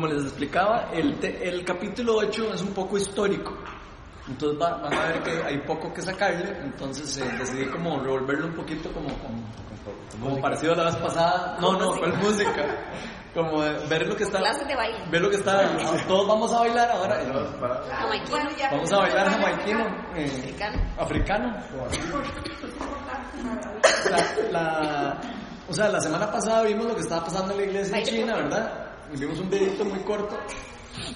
Como les explicaba, el, te- el capítulo 8 es un poco histórico. Entonces va- van a ver que hay poco que sacarle, entonces eh, decidí como revolverlo un poquito como, como, como parecido a la vez pasada. No, no, ¿cuál música? Como eh, ver lo que está... Clases de baile. Ver lo que está... Todos vamos a bailar ahora. Jamaiquino. Vamos a bailar jamaiquino. eh, Africano. africano. La, la- o sea, la semana pasada vimos lo que estaba pasando en la iglesia en China, ¿verdad? Vimos un videito muy corto.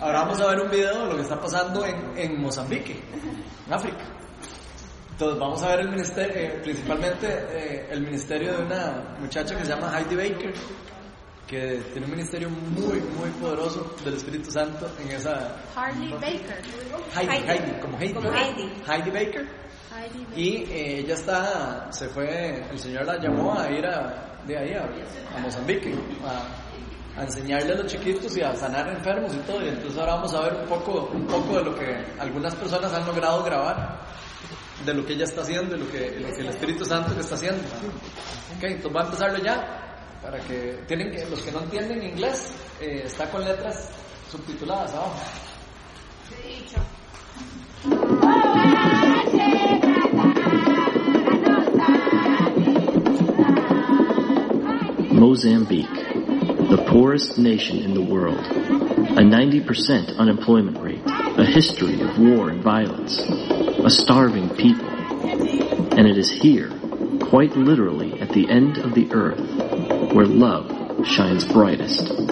Ahora vamos a ver un video de lo que está pasando en, en Mozambique, en África. Entonces vamos a ver el ministerio, eh, principalmente eh, el ministerio de una muchacha que se llama Heidi Baker, que tiene un ministerio muy, muy poderoso del Espíritu Santo en esa... Harley Baker. Heidi, Heidi. Heidi, como Heidi. Como Heidi. Heidi Baker. Heidi Baker. Y eh, ella está, se fue, el Señor la llamó a ir a, de ahí a, a Mozambique, a, a enseñarle a los chiquitos y a sanar enfermos y todo. Y entonces ahora vamos a ver un poco, un poco de lo que algunas personas han logrado grabar, de lo que ella está haciendo, de lo que, lo que el Espíritu Santo está haciendo. Ok, entonces va a empezarlo ya, para que, tienen que, los que no entienden inglés, eh, está con letras subtituladas abajo. Mozambique, the poorest nation in the world, a 90% unemployment rate, a history of war and violence, a starving people. And it is here, quite literally at the end of the earth, where love shines brightest.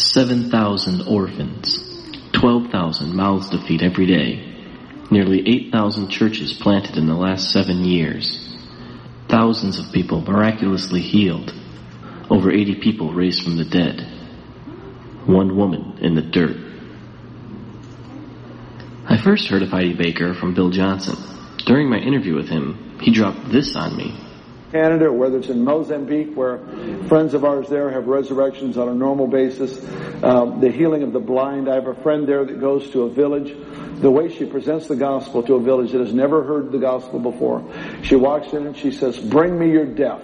Seven thousand orphans, twelve thousand mouths to feed every day, nearly eight thousand churches planted in the last seven years, thousands of people miraculously healed, over eighty people raised from the dead, one woman in the dirt. I first heard of Heidi Baker from Bill Johnson. During my interview with him, he dropped this on me. Canada, or whether it's in Mozambique, where friends of ours there have resurrections on a normal basis, um, the healing of the blind. I have a friend there that goes to a village. The way she presents the gospel to a village that has never heard the gospel before, she walks in and she says, "Bring me your deaf,"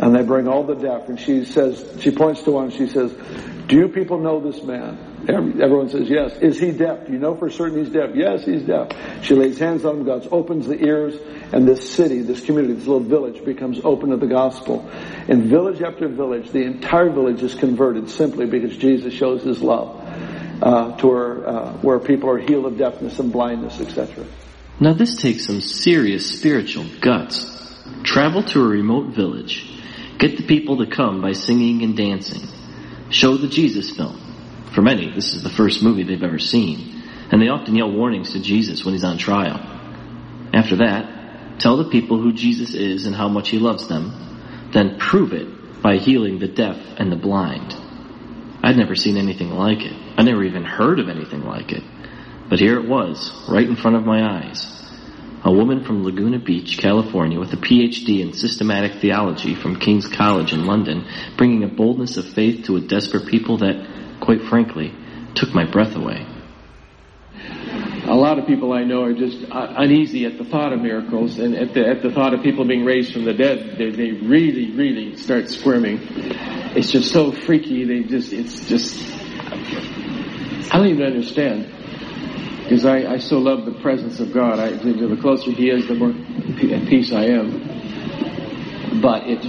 and they bring all the deaf, and she says, she points to one, she says, "Do you people know this man?" Every- Everyone says yes. Is he deaf? You know for certain he's deaf? Yes, he's deaf. She lays hands on him, God opens the ears, and this city, this community, this little village becomes open to the gospel. And village after village, the entire village is converted simply because Jesus shows his love uh, to where, uh, where people are healed of deafness and blindness, etc. Now this takes some serious spiritual guts. Travel to a remote village. Get the people to come by singing and dancing. Show the Jesus film. For many, this is the first movie they've ever seen. And they often yell warnings to Jesus when he's on trial. After that, tell the people who Jesus is and how much he loves them. Then prove it by healing the deaf and the blind. I'd never seen anything like it. I never even heard of anything like it. But here it was, right in front of my eyes. A woman from Laguna Beach, California, with a PhD in systematic theology from King's College in London, bringing a boldness of faith to a desperate people that, quite frankly, took my breath away. a lot of people I know are just uh, uneasy at the thought of miracles and at the, at the thought of people being raised from the dead. They, they really, really start squirming. It's just so freaky. They just, it's just, I don't even understand. Because I, I so love the presence of God. I, the the closer He is, the more at peace I am. But it,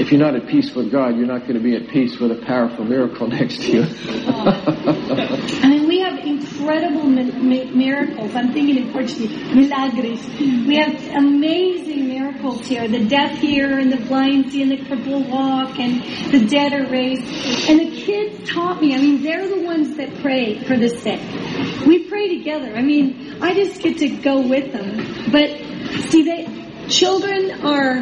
if you're not at peace with God, you're not going to be at peace with a powerful miracle next to you. I mean, we have incredible mi- mi- miracles. I'm thinking in Portuguese, milagres. We have amazing miracles here. The deaf hear and the blind see and the cripple walk and the dead are raised. And the kids taught me, I mean, they're the ones that pray for the sick. We pray together. I mean, I just get to go with them. But see, they, children are,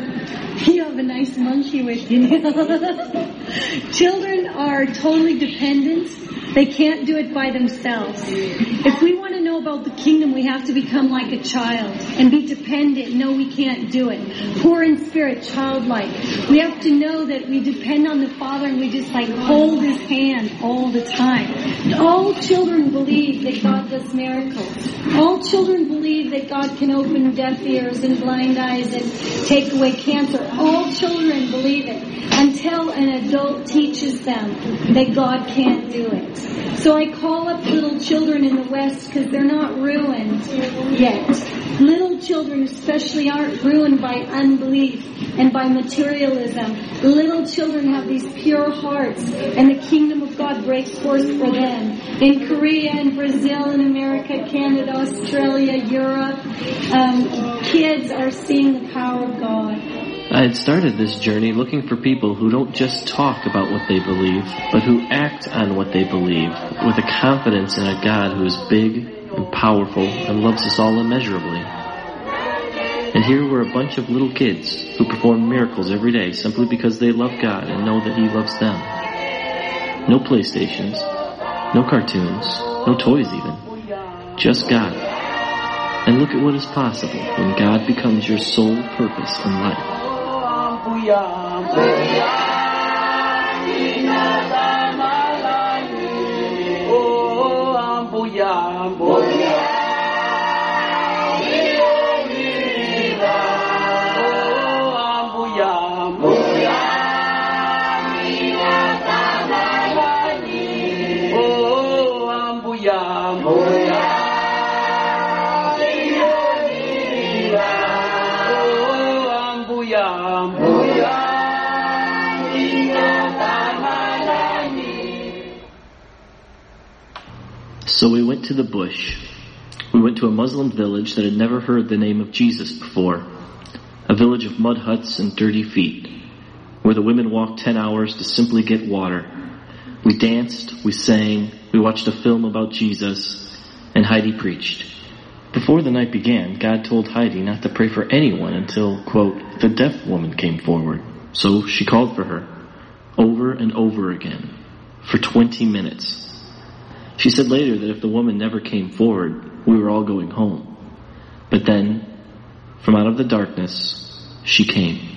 you have a nice monkey with you. children are totally dependent. They can't do it by themselves. If we want to about the kingdom, we have to become like a child and be dependent. No, we can't do it. Poor in spirit, childlike. We have to know that we depend on the Father and we just like hold His hand all the time. All children believe that God does miracles. All children believe that God can open deaf ears and blind eyes and take away cancer. All children believe it until an adult teaches them that God can't do it. So I call up little children in the West because they're not ruined yet. Little children especially aren't ruined by unbelief and by materialism. Little children have these pure hearts and the kingdom of God breaks forth for them. In Korea and Brazil and America, Canada, Australia, Europe, um, kids are seeing the power of God. I had started this journey looking for people who don't just talk about what they believe, but who act on what they believe with a confidence in a God who is big and powerful and loves us all immeasurably. And here were a bunch of little kids who perform miracles every day simply because they love God and know that He loves them. No PlayStations, no cartoons, no toys even. Just God. And look at what is possible when God becomes your sole purpose in life. Kuya, Kuya, Kuya, So we went to the bush. We went to a Muslim village that had never heard the name of Jesus before. A village of mud huts and dirty feet, where the women walked ten hours to simply get water. We danced, we sang, we watched a film about Jesus, and Heidi preached. Before the night began, God told Heidi not to pray for anyone until, quote, the deaf woman came forward. So she called for her, over and over again, for 20 minutes. She said later that if the woman never came forward, we were all going home. But then, from out of the darkness, she came.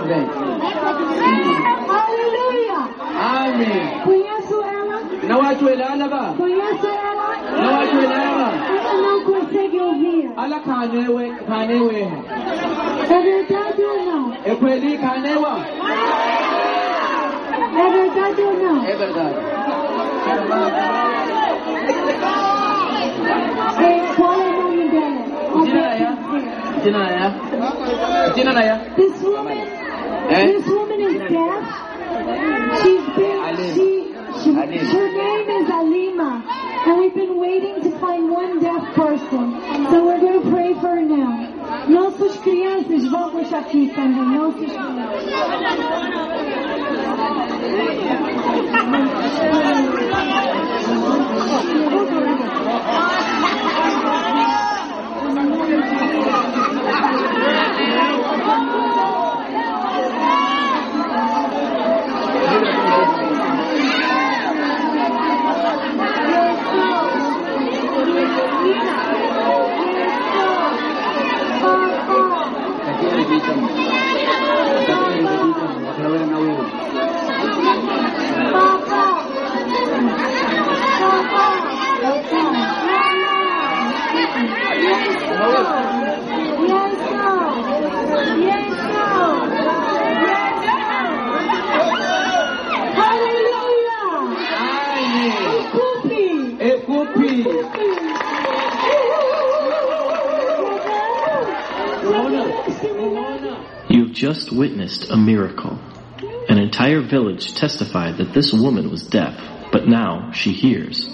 Hallelujah. nome. Conheço ela. Não acho ela, ajoelhada. Conheço ela. Não é ajoelhada. Ela não consegue ouvir. Ela canewe, canewe. É verdade ou não? É coelho canewa. É verdade ou não? É verdade. Qual é o nome dela? É Dinaya. Dinaya. Dinaya. This woman. Eh? This woman is deaf. She's been, she, she, her name is Alima. And we've been waiting to find one deaf person. So we're going to pray for her now. Nossas crianças vão puxar aqui também. видом, закрыли. Папа! Папа! Папа! Мама! Just witnessed a miracle. An entire village testified that this woman was deaf, but now she hears.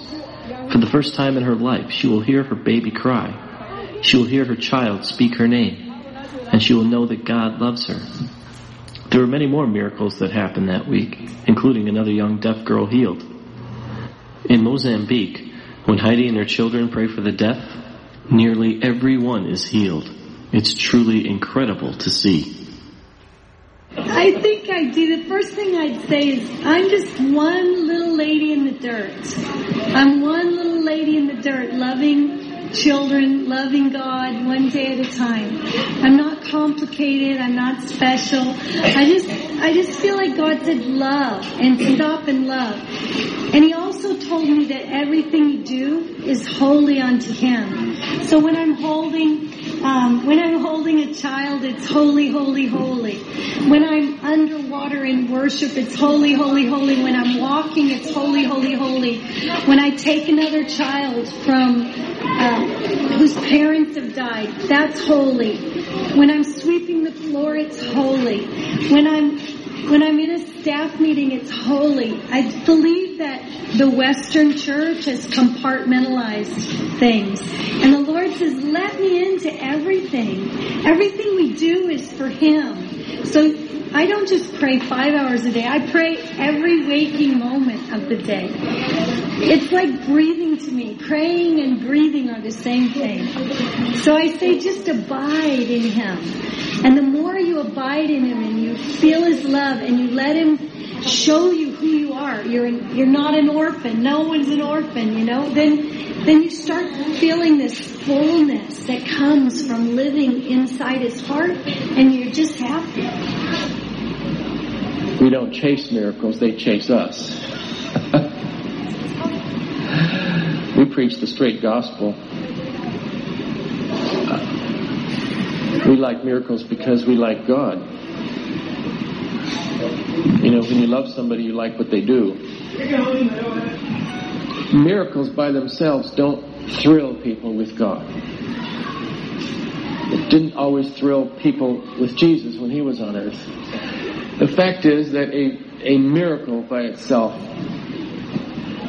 For the first time in her life, she will hear her baby cry. She will hear her child speak her name. And she will know that God loves her. There were many more miracles that happened that week, including another young deaf girl healed. In Mozambique, when Heidi and her children pray for the deaf, nearly everyone is healed. It's truly incredible to see. I think I do. The first thing I'd say is I'm just one little lady in the dirt. I'm one little lady in the dirt loving children, loving God one day at a time. I'm not complicated. I'm not special. I just, I just feel like God said love and stop and love. And he also told me that everything you do is holy unto him. So when I'm holding um, when I'm holding child, it's holy, holy, holy. When I'm underwater in worship, it's holy, holy, holy. When I'm walking, it's holy, holy, holy. When I take another child from uh, whose parents have died, that's holy. When I'm sweeping the floor, it's holy. When I'm when I'm in a staff meeting, it's holy. I believe that the Western church has compartmentalized things. And the Lord says, let me into everything. Everything we do is for Him. So I don't just pray five hours a day. I pray every waking moment of the day. It's like breathing to me. Praying and breathing are the same thing. So I say just abide in Him. And the more you abide in Him and you feel His love and you let Him show you who you are, you're, you're not an orphan. No one's an orphan, you know, then, then you start feeling this fullness that comes from living inside His heart and you're just happy. We don't chase miracles, they chase us. We preach the straight gospel. We like miracles because we like God. You know, when you love somebody, you like what they do. Miracles by themselves don't thrill people with God. It didn't always thrill people with Jesus when he was on earth. The fact is that a, a miracle by itself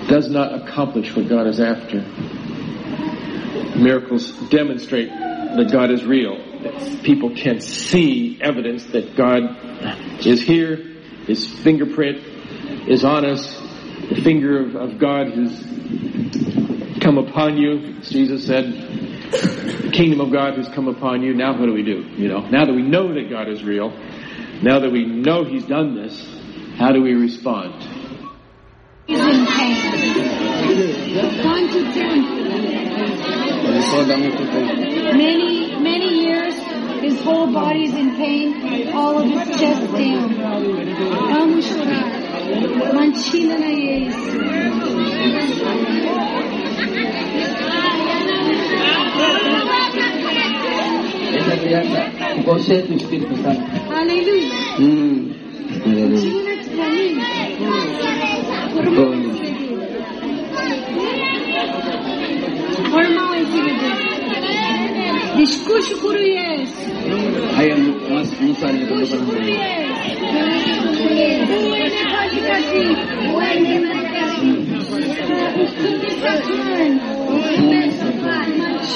does not accomplish what God is after. Miracles demonstrate that God is real. People can see evidence that God is here, His fingerprint is on us, the finger of, of God has come upon you. Jesus said, the kingdom of God has come upon you. Now what do we do? You know, now that we know that God is real, now that we know He's done this, how do we respond? He's in pain. One to ten. Many, many years, his whole body's in pain, all of his chest down. Vamos chorar. Manchina na Yesu. Esa crianza posee tu Espíritu Santo. Aleluya. Mm. Aleluya. Formal ekibidir. Discurso Curuyes. Hayır, onu, onu de burada bana söyleyeyim.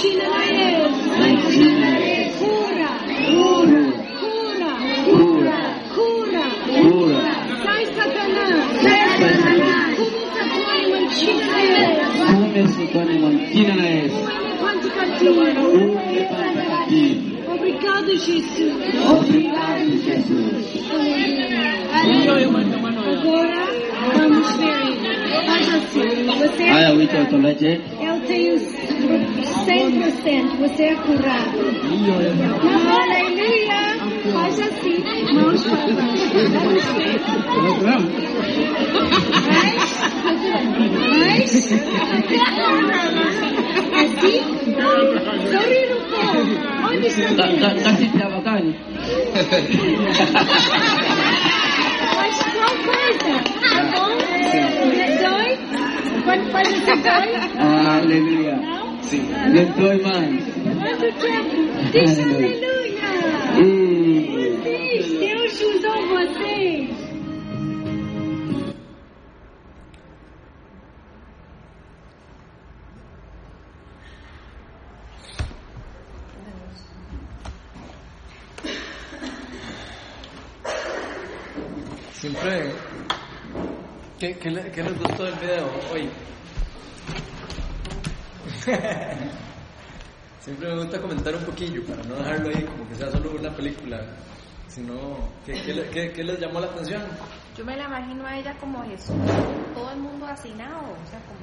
Şinayes. Şinayes. Patakatifu. Obrigado, Jesus. Obrigado, Jesus. Agora vamos ver. Faz assim. Você é curado. Eu tenho 100%. Você é curado. Aleluia. Faz assim. Mãos para baixo. Mais. Mais. Así. Sorry, Aleluya. Sí. Yo estoy mal. Aleluya. Siempre. ¿Qué, qué, le- qué les gustó del video hoy? Siempre me gusta comentar un poquillo para no dejarlo ahí como que sea solo una película, sino ¿qué, qué, le- qué- qué les llamó la atención? Yo me la imagino a ella como Jesús, todo el mundo hacinado, o sea, como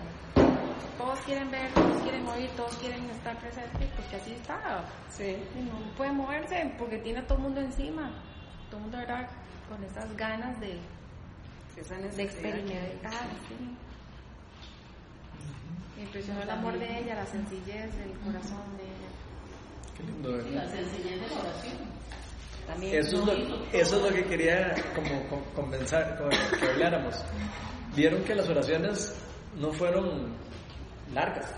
todos quieren ver, todos quieren oír, todos quieren estar presentes, porque así está. Sí. Y no puede moverse porque tiene a todo el mundo encima. Todo el mundo era con esas ganas de, Esa de experimentar. Sí. Me impresionó el amor de ella, la sencillez del corazón de ella. Qué lindo, ¿verdad? La sencillez de la oración. También Eso es, no lo, eso es lo que quería como con- convencer, con- que habláramos. Vieron que las oraciones no fueron largas,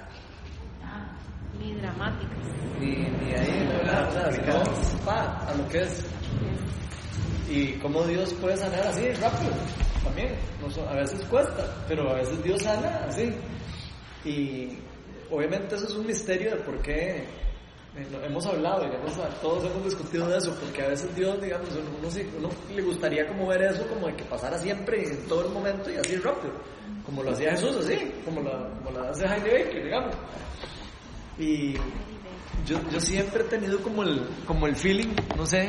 ni dramáticas. ni, ni ahí, ¿verdad? O sea, sino, pa, a lo que es. Y cómo Dios puede sanar así, rápido, también. A veces cuesta, pero a veces Dios sana así. Y obviamente eso es un misterio de por qué eh, hemos hablado, digamos, todos hemos discutido de eso, porque a veces Dios, digamos, uno, le gustaría como ver eso como de que pasara siempre en todo el momento y así rápido, como lo hacía Jesús, así, como lo hace Jaime Baker, digamos. Y yo, yo siempre he tenido como el, como el feeling, no sé,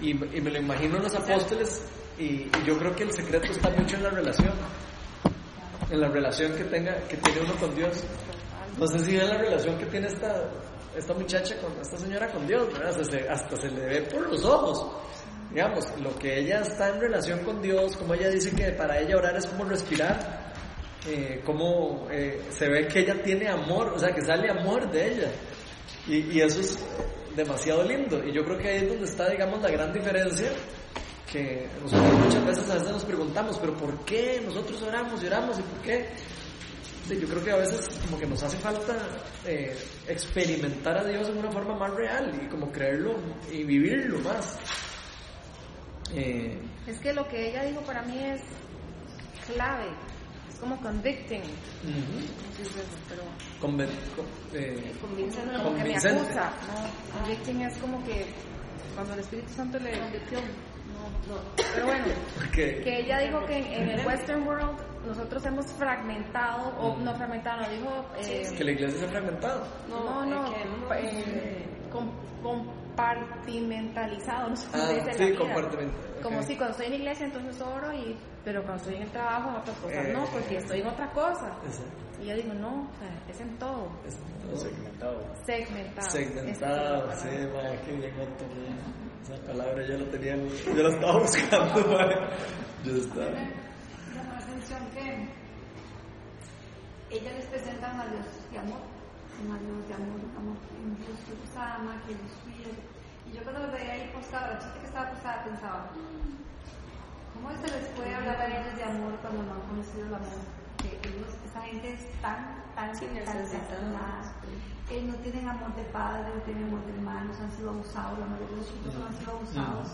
y, y me lo imagino en los apóstoles, y, y yo creo que el secreto está mucho en la relación, en la relación que tenga, que tiene uno con Dios. No sé si es la relación que tiene esta, esta muchacha con esta señora con Dios. Hasta se, hasta se le ve por los ojos. Digamos, lo que ella está en relación con Dios, como ella dice que para ella orar es como respirar, eh, como eh, se ve que ella tiene amor, o sea, que sale amor de ella. Y, y eso es demasiado lindo. Y yo creo que ahí es donde está, digamos, la gran diferencia que nosotros muchas veces a veces nos preguntamos, pero ¿por qué nosotros oramos y oramos y por qué? Yo creo que a veces como que nos hace falta eh, experimentar a Dios en una forma más real y como creerlo y vivirlo más. Eh, Es que lo que ella dijo para mí es clave, como convicting. con- eh, convincente, como que me acusa. ¿no? Convicting es como que cuando el Espíritu Santo le convirtió. No, no. Pero bueno, que ella dijo que en, en el Western World nosotros hemos fragmentado, o no fragmentado, no dijo. eh, que la iglesia se ha fragmentado. no, no, es que hemos- eh, com- compartimentalizado, no sé Ah, en sí, la vida. Como si cuando estoy en la iglesia entonces oro, y, pero cuando estoy en el trabajo en otras cosas Eh, no, porque estoy en otra cosa. Y yo digo, no, o sea, es en todo. Es- segmentado. Segmentado. Segmentado, Esa es sí, la palabra. ma, qué bien. Esa palabra yo la tenía, yo la estaba buscando, ma. Yo estaba. llama la atención que ella les presenta a Dios de amor, un Dios de amor, amor, Dios que los ama, que yo cuando los veía ahí postada, la chica que estaba postada pensaba, ¿cómo se les puede hablar a ellos de amor cuando no han conocido el amor? Que ellos, esa gente es tan, tan, Sí, tan. Eh, no tienen amor de padre, no tienen amor de hermanos, han sido abusados, la mayoría de los chicos han sido abusados.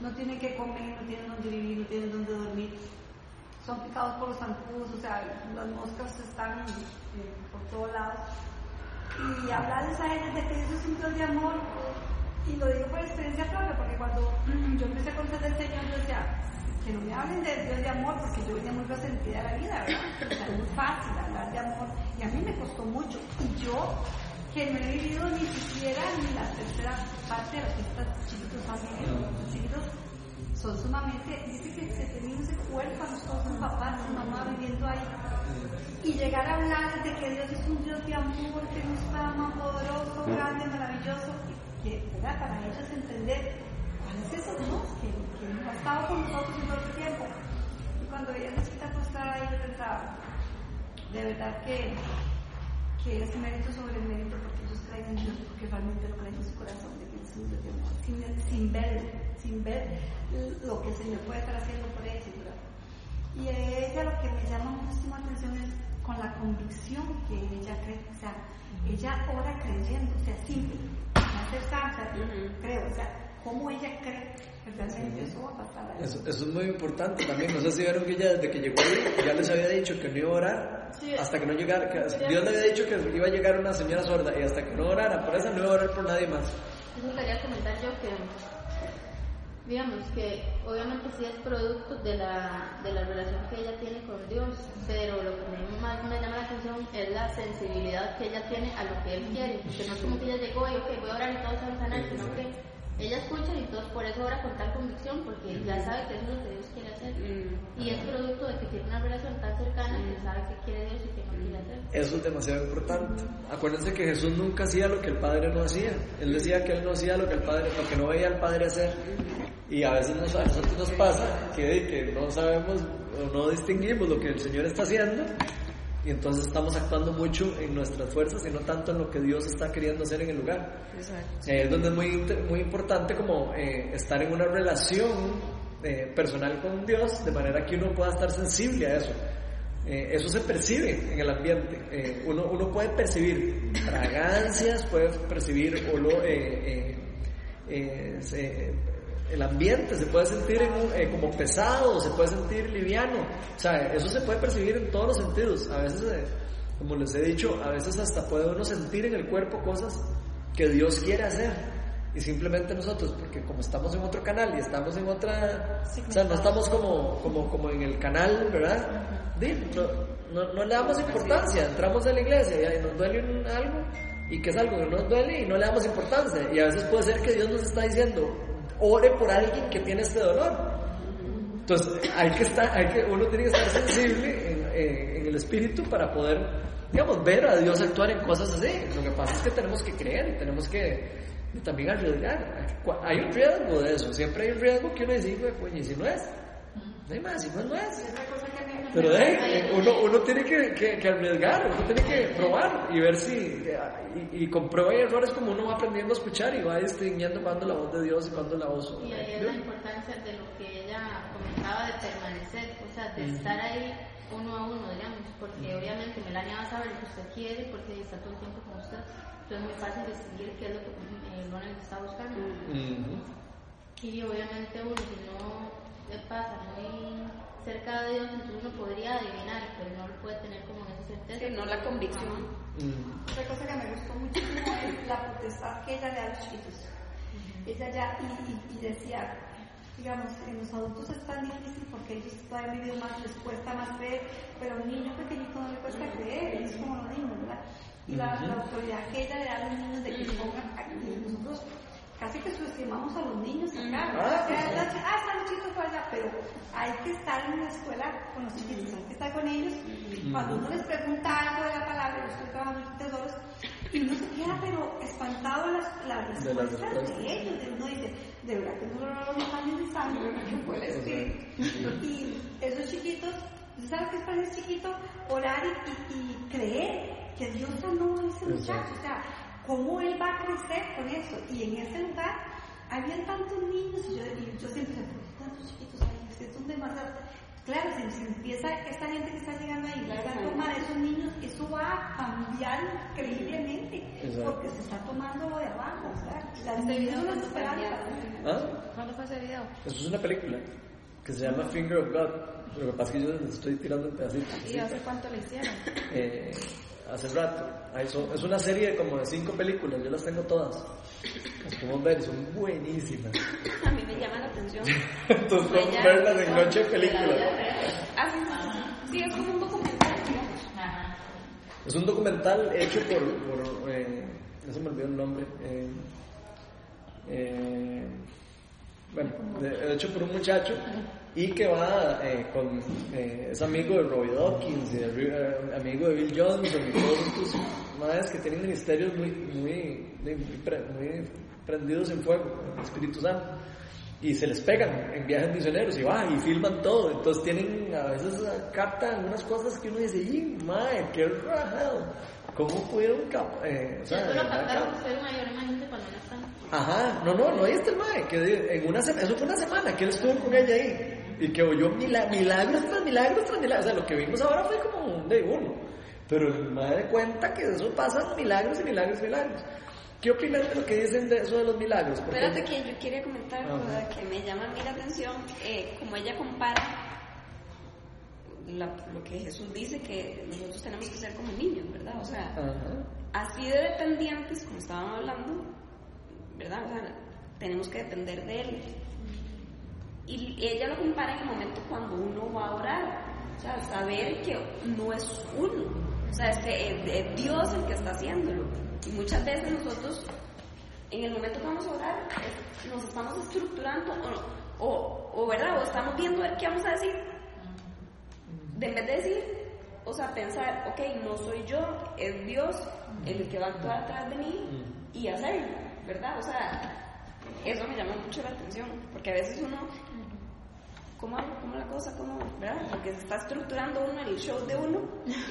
No tienen que comer, no tienen dónde vivir, no tienen dónde dormir. Son picados por los zancudos, o sea, las moscas están eh, por todos lados. Y hablar de esa gente de que eso es un Dios de amor, y lo digo por experiencia propia, porque cuando yo empecé a conocer del Señor, yo decía, que no me hablen de Dios de amor, porque yo venía muy resentida de la vida, ¿verdad? O sea, es muy fácil hablar de amor, y a mí me costó mucho. Y yo, que no he vivido ni siquiera ni la tercera parte de lo que estos chiquitos han vivido. Los chiquitos son sumamente, dice que se tenían ese huérfanos con sus papás, su mamá viviendo ahí. Y llegar a hablar de que Dios es un Dios de amor, que nos ama, poderoso, grande, maravilloso, para ellos entender cuál es ese Dios que, que ha estado con nosotros en todo el tiempo. Y cuando ella necesita acostar ahí, yo pensaba, de verdad que, que es mérito sobre mérito porque ellos creen en Dios, porque realmente lo creen en su corazón, sin, sin ver, sin ver lo que el Señor puede estar haciendo por ellos, ¿verdad? Y ella lo que me llama muchísimo atención es con la convicción que ella cree, o sea, ella ora creyendo, o sea, simple, no ser santa, creo, o sea, cómo ella cree realmente eso va a pasar. Eso, eso es muy importante también. No sé si vieron que ella desde que llegó ya les había dicho que no iba a orar hasta que no llegara. que Dios le había dicho que iba a llegar una señora sorda y hasta que no orara por eso no iba a orar por nadie más. Eso quería comentar yo que digamos que obviamente sí es producto de la, de la relación que ella tiene con Dios, pero lo que más me llama la atención es la sensibilidad que ella tiene a lo que Él quiere, porque no es como que ella llegó y ok, voy a orar y todos se van a sanar, sino que ella escucha y entonces por eso ora con tal convicción, porque ya sabe que eso es lo que Dios quiere hacer. Y es producto de que tiene una relación tan cercana que sabe qué quiere Dios y qué no quiere hacer. Eso es demasiado importante. Acuérdense que Jesús nunca hacía lo que el Padre no hacía. Él decía que él no hacía lo que el Padre, lo que no veía al Padre hacer. Y a veces nos, a nosotros nos pasa que, que no sabemos o no distinguimos lo que el Señor está haciendo y entonces estamos actuando mucho en nuestras fuerzas y no tanto en lo que Dios está queriendo hacer en el lugar. Exacto. Eh, es donde es muy, muy importante como eh, estar en una relación eh, personal con Dios de manera que uno pueda estar sensible a eso. Eh, eso se percibe en el ambiente. Eh, uno, uno puede percibir fragancias, puede percibir olor, eh, el ambiente se puede sentir en un- eh, como pesado, se puede sentir liviano. O sea, eso se puede percibir en todos los sentidos. A veces, eh, como les he dicho, a veces hasta puede uno sentir en el cuerpo cosas que Dios quiere hacer. Y simplemente nosotros, porque como estamos en otro canal y estamos en otra... O sea, no estamos como, como, como en el canal, ¿verdad? No, no, no le damos importancia. Entramos a la iglesia y nos duele un- algo y que es algo que nos duele y no le damos importancia. Y a veces puede ser que Dios nos está diciendo, ore por alguien que tiene este dolor. Entonces, hay que estar, hay que, uno tiene que estar sensible en, el espíritu para poder, digamos, ver a Dios actuar en cosas así. Lo que pasa es que tenemos que creer tenemos que también arriesgar. Hay un riesgo de eso, siempre hay un riesgo que uno dice, "Hijo de puño, y si no es, no hay más, si no es, no es. Pero eh, uno, uno tiene que, que- que arriesgar, uno tiene que probar y ver si, y, y con prueba y errores como uno va aprendiendo a escuchar y va distinguiendo cuando la voz de Dios y cuando la voz Y ahí es la importancia de lo que ella comentaba de permanecer, o sea, de estar ahí uno a uno, digamos, porque obviamente Melania va a saber lo que usted quiere porque está todo el tiempo con usted. Entonces es muy fácil distinguir qué es lo que eh, Ronald está buscando. Ujú. Y obviamente uno, si no le pasa muy cerca de Dios, entonces uno podría adivinar, pero no lo puede tener como en esa certeza. Sí, no la convicción. Mm. Otra cosa que me gustó muchísimo es la potestad que ella le da a los chiquitos. Ella ya, y, y- y decía, digamos, en los adultos es tan difícil porque ellos todavía viven más, les cuesta más creer, pero a un niño pequeñito no le cuesta creer, es como los niños, ¿verdad? Y la, la autoridad que ella le da a los niños de que pongan aquí, nosotros casi que subestimamos a los niños acá. Ah, O sea, sí, sí. ah, están los chicos por allá, pero hay que estar en la escuela con los chiquitos, hay que estar con ellos. Cuando uno les pregunta algo de la palabra, yo estoy trabajando en tesoros, y uno se queda pero espantado de las, las De respuestas de, ellos. De uno dice, de verdad que no los años de sangre, ¿verdad? que fue el espíritu. Y esos chiquitos, ¿usted sabe qué es para ese chiquito? Orar y, y- y creer que Dios sanó a ese muchacho. O sea, cómo él va a crecer con eso. Y en ese lugar había tantos niños y yo, y yo siempre decía, ¿por qué tantos chiquitos hay? Es que son demasiados. Claro, si, si empieza esta gente que está llegando ahí, empieza a tomar a esos niños, eso va a cambiar increíblemente, Exacto. porque se está tomando lo de abajo, o sea, las Este video niñas no esperanzas. ¿Ah? ¿Cuándo fue ese video? Eso es una película que se llama Finger of God. Lo que pasa es que yo les estoy tirando en pedacitos. ¿Y hace cuánto le hicieron? Eh, hace rato. Ahí son- es una serie como de cinco películas, yo las tengo todas. Las podemos ver, son buenísimas. A mí me llama la atención. Entonces podemos verlas en noche de película. Ah, sí, sí, es como un documental, digamos. Es un documental hecho por, por eh, no se me olvidó el nombre. eh, eh, bueno, de- hecho por un muchacho y que va eh, con eh, es amigo de Robbie Dawkins y de, eh, amigo de Bill Johnson y todos estos madres que tienen ministerios muy muy muy, pre- muy prendidos en fuego, el Espíritu Santo y se les pegan en viajes misioneros y va y filman todo. Entonces tienen a veces captan algunas cosas que uno dice, ¡y madre, qué rajado! ¿Cómo pudieron cap eh, o sea, Eso de lo verdad, captaron cap- ustedes mayor, imagínate cuando no están. Ajá, no, no, no, ahí está el mae, que en una eso fue una semana que él estuvo con ella ahí y que oyó mila- milagros tras milagros tras milagros. O sea, lo que vimos ahora fue como un de uno. Pero el mae de cuenta que eso pasan milagros y milagros y milagros. ¿Qué opinan de lo que dicen de eso de los milagros? Espérate que yo quería comentar Ajá. que me llama a mí la atención, eh, como ella compara la- lo que Jesús dice que nosotros tenemos que ser como niños, ¿verdad? O sea, Ajá. así de dependientes, como estaban hablando, ¿verdad? O sea, tenemos que depender de Él. Y ella lo compara en el momento cuando uno va a orar. O sea, saber que no es uno. O sea, es que es, Dios el que está haciéndolo. Y muchas veces nosotros, en el momento que vamos a orar, es- nos estamos estructurando o, o, o, ¿verdad? O estamos viendo a ver qué vamos a decir. De en vez de decir, o sea, pensar, ok, no soy yo, es Dios el que va a actuar atrás de mí y hacerlo, ¿verdad? O sea, eso me llama mucho la atención, porque a veces uno, ¿cómo, cómo la cosa? ¿Cómo, ¿verdad? Porque se está estructurando uno el show de uno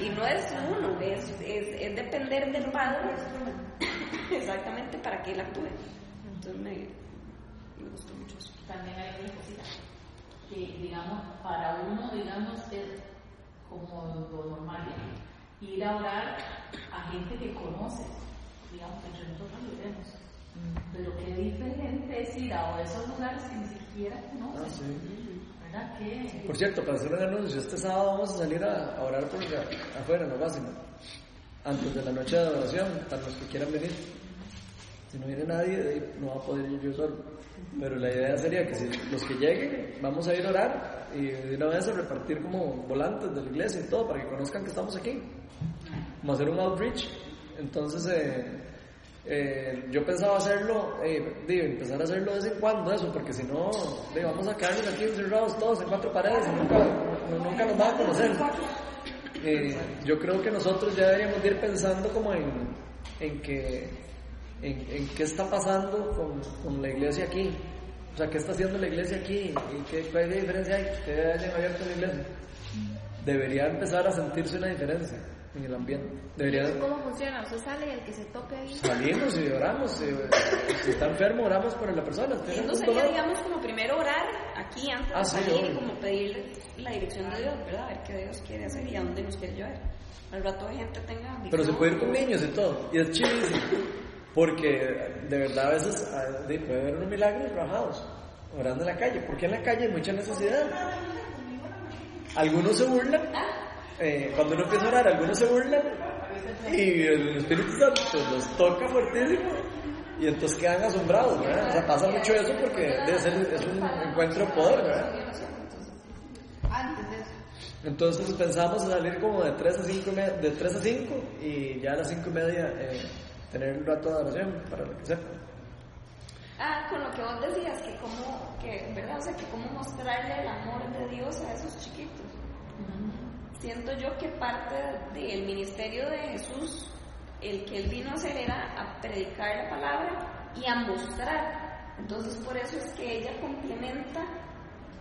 y no es uno, es, es, es depender del Padre exactamente para que Él actúe. Entonces me, gustó mucho eso. También hay otra cosita, que digamos, para uno, digamos, es como lo normal, ir a orar a gente que conoces, digamos, que entre nosotros lo vemos. Pero qué diferente es ir a esos lugares que ni siquiera conoces. Ah, sí. ¿Verdad? Que Por cierto, para hacer un anuncio, este sábado vamos a salir a, orar por acá, afuera, en básico, antes de la noche de adoración, para los que quieran venir. Si no viene nadie, no va a poder ir yo solo. Pero la idea sería que si los que lleguen, vamos a ir a orar y de una vez a repartir como volantes de la iglesia y todo, para que conozcan que estamos aquí. Vamos a hacer un outreach. Entonces, eh, eh, yo pensaba hacerlo, eh, empezar a hacerlo de vez en cuando, eso, porque si no, vamos a quedarnos aquí encerrados todos en cuatro paredes y nunca, nunca nos van a conocer. Eh, yo creo que nosotros ya deberíamos de ir pensando como en, en que en, qué está pasando con, la iglesia aquí. O sea, qué está haciendo la iglesia aquí y qué, cuál diferencia hay que hayan abierto la iglesia. Debería empezar a sentirse una diferencia en el ambiente. Debería ¿Cómo funciona? Usted sale y el que se toque ahí. salimos y oramos. Si, está enfermo, oramos por la persona. Y un sería, digamos, como primero orar aquí antes Ah, de sí, salir y obvio. como pedirle la dirección de Dios, ¿verdad? A ver qué Dios quiere hacer y a dónde nos quiere llevar. Al rato de gente tenga Pero se puede ir con niños y todo. Y es chidísimo. Porque de verdad a veces ah, de- puede haber unos milagros rajados. Orando en la calle. Porque en la calle hay mucha necesidad. Algunos se burlan. Eh, cuando uno empieza a orar, algunos se burlan. Y el Espíritu Santo los toca fuertísimo. Y entonces quedan asombrados, ¿verdad? O sea, pasa mucho eso porque debe ser, es un encuentro de poder, ¿verdad? Entonces pensamos en salir como de 3 a 5, de 3 a 5 y ya a las 5 y media eh, tener un rato de oración para lo que sepa. Ah, con lo que vos decías, que cómo, que, ¿verdad? O sea, que cómo mostrarle el amor de Dios a esos chiquitos. Siento yo que parte del ministerio de Jesús, el que él vino a hacer era a predicar la palabra y a mostrar. Entonces, por eso es que ella complementa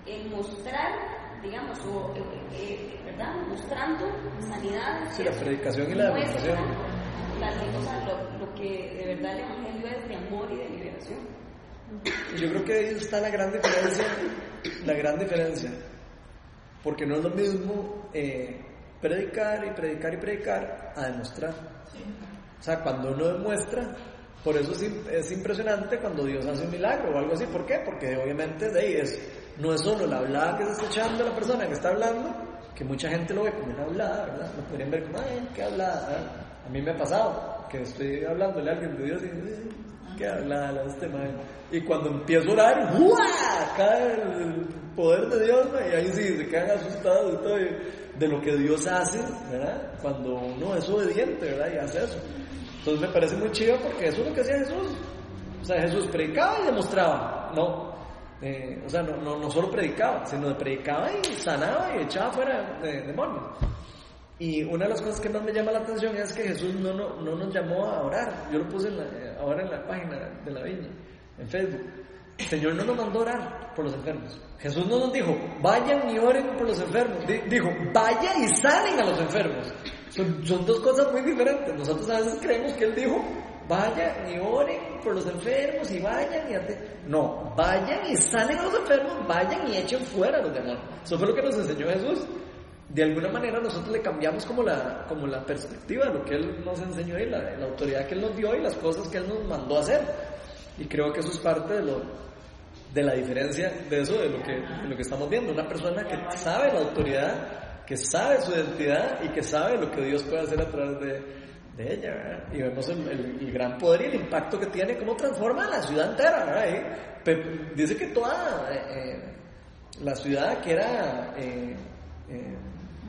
el mostrar, digamos, o, eh, eh, ¿verdad? Mostrando sanidad. Sí, la predicación y la demostración. la- o sea, lo, lo que de verdad el Evangelio es de amor y de liberación. Yo creo que ahí está la gran diferencia, la gran diferencia, porque no es lo mismo eh, predicar y predicar y predicar a demostrar. O sea, cuando uno demuestra, por eso es, im- es impresionante cuando Dios hace un milagro o algo así. ¿Por qué? Porque obviamente de ahí es, no es solo la hablada que se está echando la persona que está hablando, que mucha gente lo ve como una hablada, ¿verdad? Lo podrían ver como, ay, qué hablada. ¿verdad? A mí me ha pasado que estoy hablándole a alguien de Dios y "Eh, qué hablada la este man". Y cuando empiezo a orar, ¡guau! Cae el poder de Dios, y ahí sí se quedan asustados de lo que Dios hace, ¿verdad? Cuando uno es obediente, ¿verdad? Y hace eso. Entonces me parece muy chido porque eso es lo que hacía Jesús. O sea, Jesús predicaba y demostraba. No, eh, o sea, no, no, solo predicaba, sino predicaba y sanaba y echaba fuera de demonios. Y una de las cosas que más me llama la atención es que Jesús no, no, no nos llamó a orar. Yo lo puse en la- eh, ahora en la página de la viña, en Facebook. El Señor no nos mandó a orar por los enfermos. Jesús no nos dijo, vayan y oren por los enfermos. Di- dijo, vayan y salen a los enfermos. Son, son dos cosas muy diferentes. Nosotros a veces creemos que Él dijo, vayan y oren por los enfermos y vayan y ate-". No, vayan y salen a los enfermos, vayan y echen fuera a los demonios. Eso fue lo que nos enseñó Jesús de alguna manera nosotros le cambiamos como la, como la perspectiva lo que Él nos enseñó y la, la autoridad que Él nos dio y las cosas que Él nos mandó a hacer. Y creo que eso es parte de, lo, de la diferencia de eso, de lo, que, de lo que estamos viendo. Una persona que sabe la autoridad, que sabe su identidad y que sabe lo que Dios puede hacer a través de, de ella. ¿verdad? Y vemos el, el- el gran poder y el impacto que tiene, cómo transforma la ciudad entera. Y dice que toda... eh, eh, la ciudad que era... eh, eh,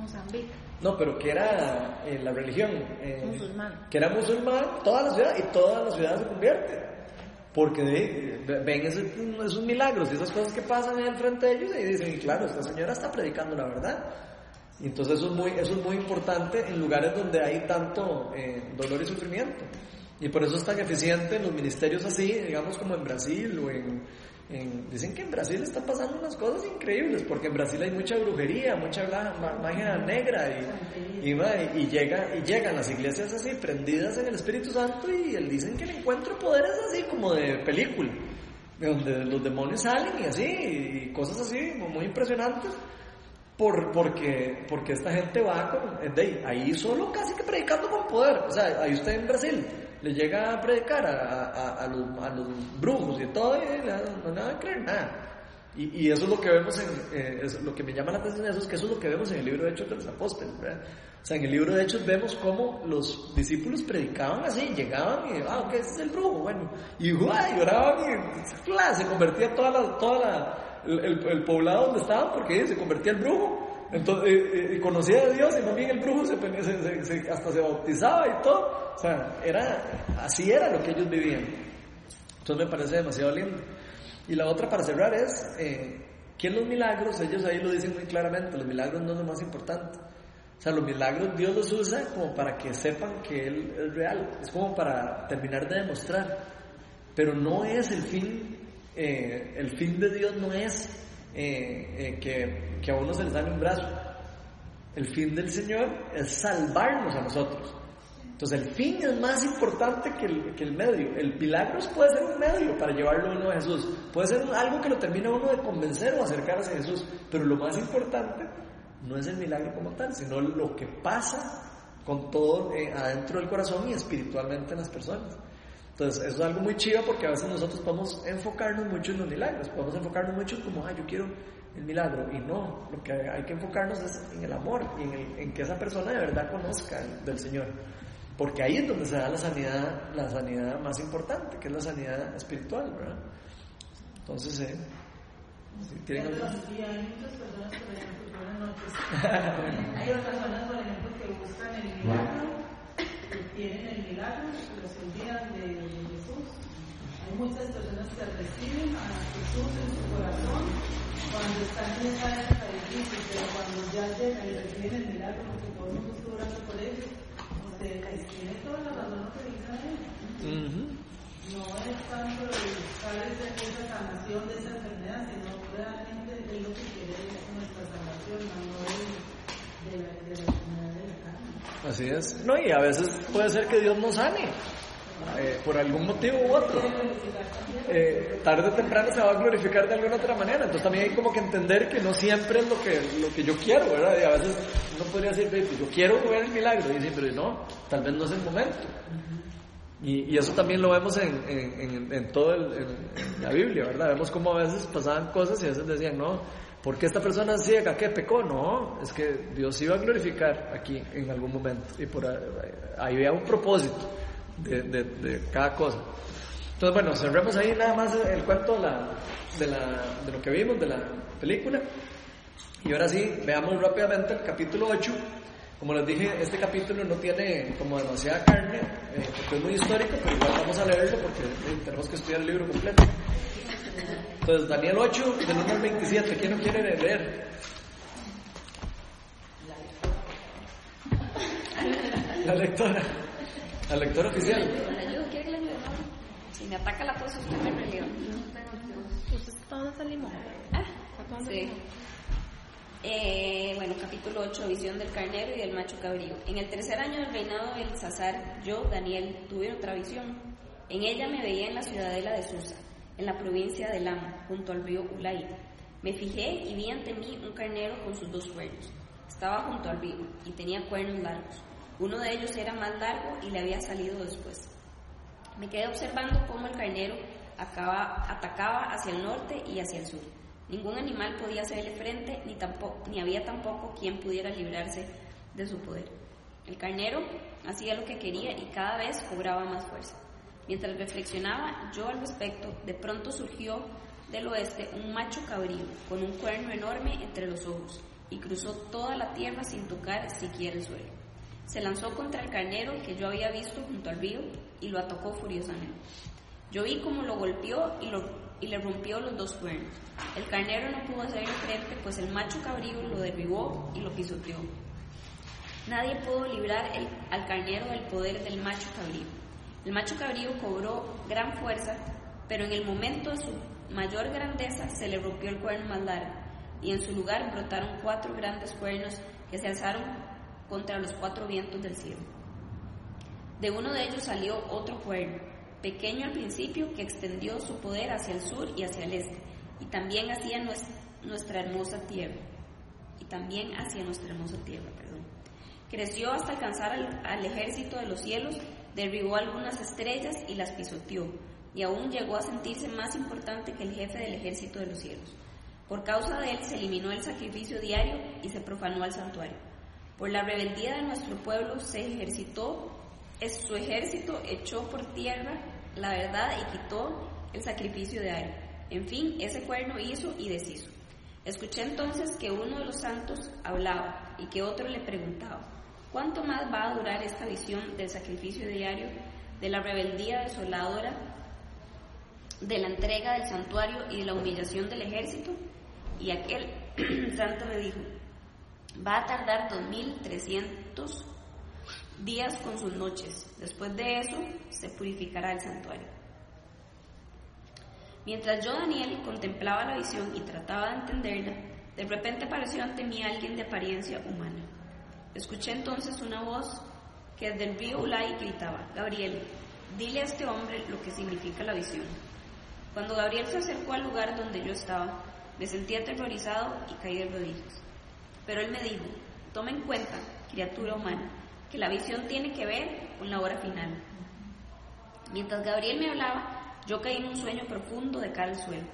Mozambique. no, pero que era eh, la religión. eh, Musulmán. Que era musulmán, toda la ciudad, y toda la ciudad se convierte. Porque de- ven ese- esos milagros y esas cosas que pasan ahí al frente de ellos y dicen, claro, esta señora está predicando la verdad. Y entonces eso es muy, eso es muy importante en lugares donde hay tanto eh, dolor y sufrimiento. Y por eso es tan eficiente en los ministerios así, digamos como en Brasil o en, en- dicen que en Brasil están pasando unas cosas increíbles, porque en Brasil hay mucha brujería, mucha magia negra y, llegan las iglesias así prendidas en el Espíritu Santo y dicen que el encuentro poder es así como de película, de donde los demonios salen y así, cosas así muy impresionantes. Por, porque, esta gente va ahí solo casi que predicando con poder. O sea, ahí usted en Brasil le llega a predicar a, a- a los, a los brujos y todo, y no le van a creer nada. Y, y eso es lo que vemos en, eh, lo que me llama la atención eso es que eso es lo que vemos en el libro de Hechos de los Apóstoles, ¿verdad? O sea, en el libro de Hechos vemos cómo los discípulos predicaban así, llegaban y, ah, ok, ese es el brujo, bueno, y ¡guay! lloraban y se convertía toda la, toda la, el- el poblado donde estaban porque se convertía el brujo. Entonces, eh, eh, conocía a Dios y más bien el brujo se- se- se- hasta se bautizaba y todo. O sea, era, así era lo que ellos vivían. Entonces me parece demasiado lindo. Y la otra para cerrar es, eh, que los milagros, ellos ahí lo dicen muy claramente, los milagros no es lo más importante. O sea, los milagros Dios los usa como para que sepan que Él es real, es como para terminar de demostrar. Pero no es el fin, eh, el fin de Dios no es eh, eh, que, que a uno se le sale un brazo. El fin del Señor es salvarnos a nosotros. Entonces el fin es más importante que el, que el medio. El milagro puede ser un medio para llevarlo uno a Jesús. Puede ser algo que lo termine uno de convencer o acercarse a Jesús. Pero lo más importante no es el milagro como tal, sino lo que pasa con todo eh, adentro del corazón y espiritualmente en las personas. Entonces, eso es algo muy chido porque a veces nosotros podemos enfocarnos mucho en los milagros, podemos enfocarnos mucho como, ah, yo quiero el milagro, y no, lo que hay que enfocarnos es en el amor y en, el- en que esa persona de verdad conozca del Señor. Porque ahí es donde se da la sanidad, la sanidad más importante, que es la sanidad espiritual, ¿verdad? Entonces, eh, si tienen algo- Sí, hay muchas personas, por ejemplo, buenas noches. Hay otras personas, por ejemplo, que buscan el milagro, tienen el milagro, se olvidan de Jesús. Hay muchas personas que reciben a Jesús en su corazón cuando están en esa época difícil, pero cuando ya llegan y reciben el milagro, porque todo el mundo está orando por ellos, usted tiene toda la razón que dice él. Ujú. No es tanto el buscar esa, esa sanación de esa enfermedad, sino realmente es lo que quiere es nuestra salvación, no es de la, de la. Así es. No, y a veces puede ser que Dios nos sane, eh, por algún motivo u otro. Eh, tarde o temprano se va a glorificar de alguna otra manera. Entonces también hay como que entender que no siempre es lo que, lo que yo quiero, ¿verdad? Y a veces uno podría decir, "Ve, pues yo quiero ver el milagro. Y pero no, tal vez no es el momento. Y, y eso también lo vemos en, en, en la Biblia, ¿verdad? Vemos cómo a veces pasaban cosas y a veces decían, no, ¿por qué esta persona es ciega? ¿Qué pecó? No, es que Dios iba a glorificar aquí en algún momento. Y por ahí, ahí había un propósito de, de, de cada cosa. Entonces, bueno, cerremos ahí nada más el cuento de, la, de, la, de lo que vimos, de la película. Y ahora sí, veamos rápidamente el capítulo 8. Como les dije, este capítulo no tiene como demasiada carne, eh, porque es muy histórico, pero igual vamos a leerlo porque eh, tenemos que estudiar el libro completo. Entonces, Daniel 8, del 1 al 27, ¿quién no quiere leer? La lectora, la lectora oficial. ¿Le ayudo? ¿Quiere que le ayude? No. Si me ataca la tos, usted me relieva. ¿Usted está dónde está el limón? Ah, sí. Eh, bueno, capítulo 8, visión del carnero y del macho cabrío. En el tercer año del reinado de Belsasar, yo, Daniel, tuve otra visión. En ella me veía en la ciudadela de Susa, en la provincia de Lam, junto al río Ulai. Me fijé y vi ante mí un carnero con sus dos cuernos. Estaba junto al río y tenía cuernos largos. Uno de ellos era más largo y le había salido después. Me quedé observando cómo el carnero acaba- atacaba hacia el norte y hacia el sur. Ningún animal podía hacerle frente, ni, tampoco, ni había tampoco quien pudiera librarse de su poder. El carnero hacía lo que quería y cada vez cobraba más fuerza. Mientras reflexionaba yo al respecto, de pronto surgió del oeste un macho cabrío con un cuerno enorme entre los ojos y cruzó toda la tierra sin tocar siquiera el suelo. Se lanzó contra el carnero que yo había visto junto al río y lo atacó furiosamente. Yo vi cómo lo golpeó y, lo, y le rompió los dos cuernos. El carnero no pudo hacerle frente, pues el macho cabrío lo derribó y lo pisoteó. Nadie pudo librar al carnero del poder del macho cabrío. El macho cabrío cobró gran fuerza, pero en el momento de su mayor grandeza se le rompió el cuerno más largo, y en su lugar brotaron cuatro grandes cuernos que se alzaron contra los cuatro vientos del cielo. De uno de ellos salió otro cuerno, pequeño al principio, que extendió su poder hacia el sur y hacia el este, y también hacia nuestra hermosa tierra, y también hacia nuestra hermosa tierra, perdón. Creció hasta alcanzar al, al ejército de los cielos, derribó algunas estrellas y las pisoteó, y aún llegó a sentirse más importante que el jefe del ejército de los cielos. Por causa de él se eliminó el sacrificio diario y se profanó al santuario. Por la rebeldía de nuestro pueblo se ejercitó, su ejército echó por tierra la verdad y quitó el sacrificio diario. En fin, ese cuerno hizo y deshizo. Escuché entonces que uno de los santos hablaba y que otro le preguntaba, ¿cuánto más va a durar esta visión del sacrificio diario, de la rebeldía desoladora, de la entrega del santuario y de la humillación del ejército? Y aquel santo me dijo, va a tardar 2300 días con sus noches. Después de eso se purificará el santuario. Mientras yo, Daniel, contemplaba la visión y trataba de entenderla, de repente apareció ante mí alguien de apariencia humana. Escuché entonces una voz que desde el río Ulay gritaba, Gabriel, dile a este hombre lo que significa la visión. Cuando Gabriel se acercó al lugar donde yo estaba, me sentí aterrorizado y caí de rodillas. Pero él me dijo, toma en cuenta, criatura humana, que la visión tiene que ver con la hora final. Mientras Gabriel me hablaba, yo caí en un sueño profundo de cara al suelo,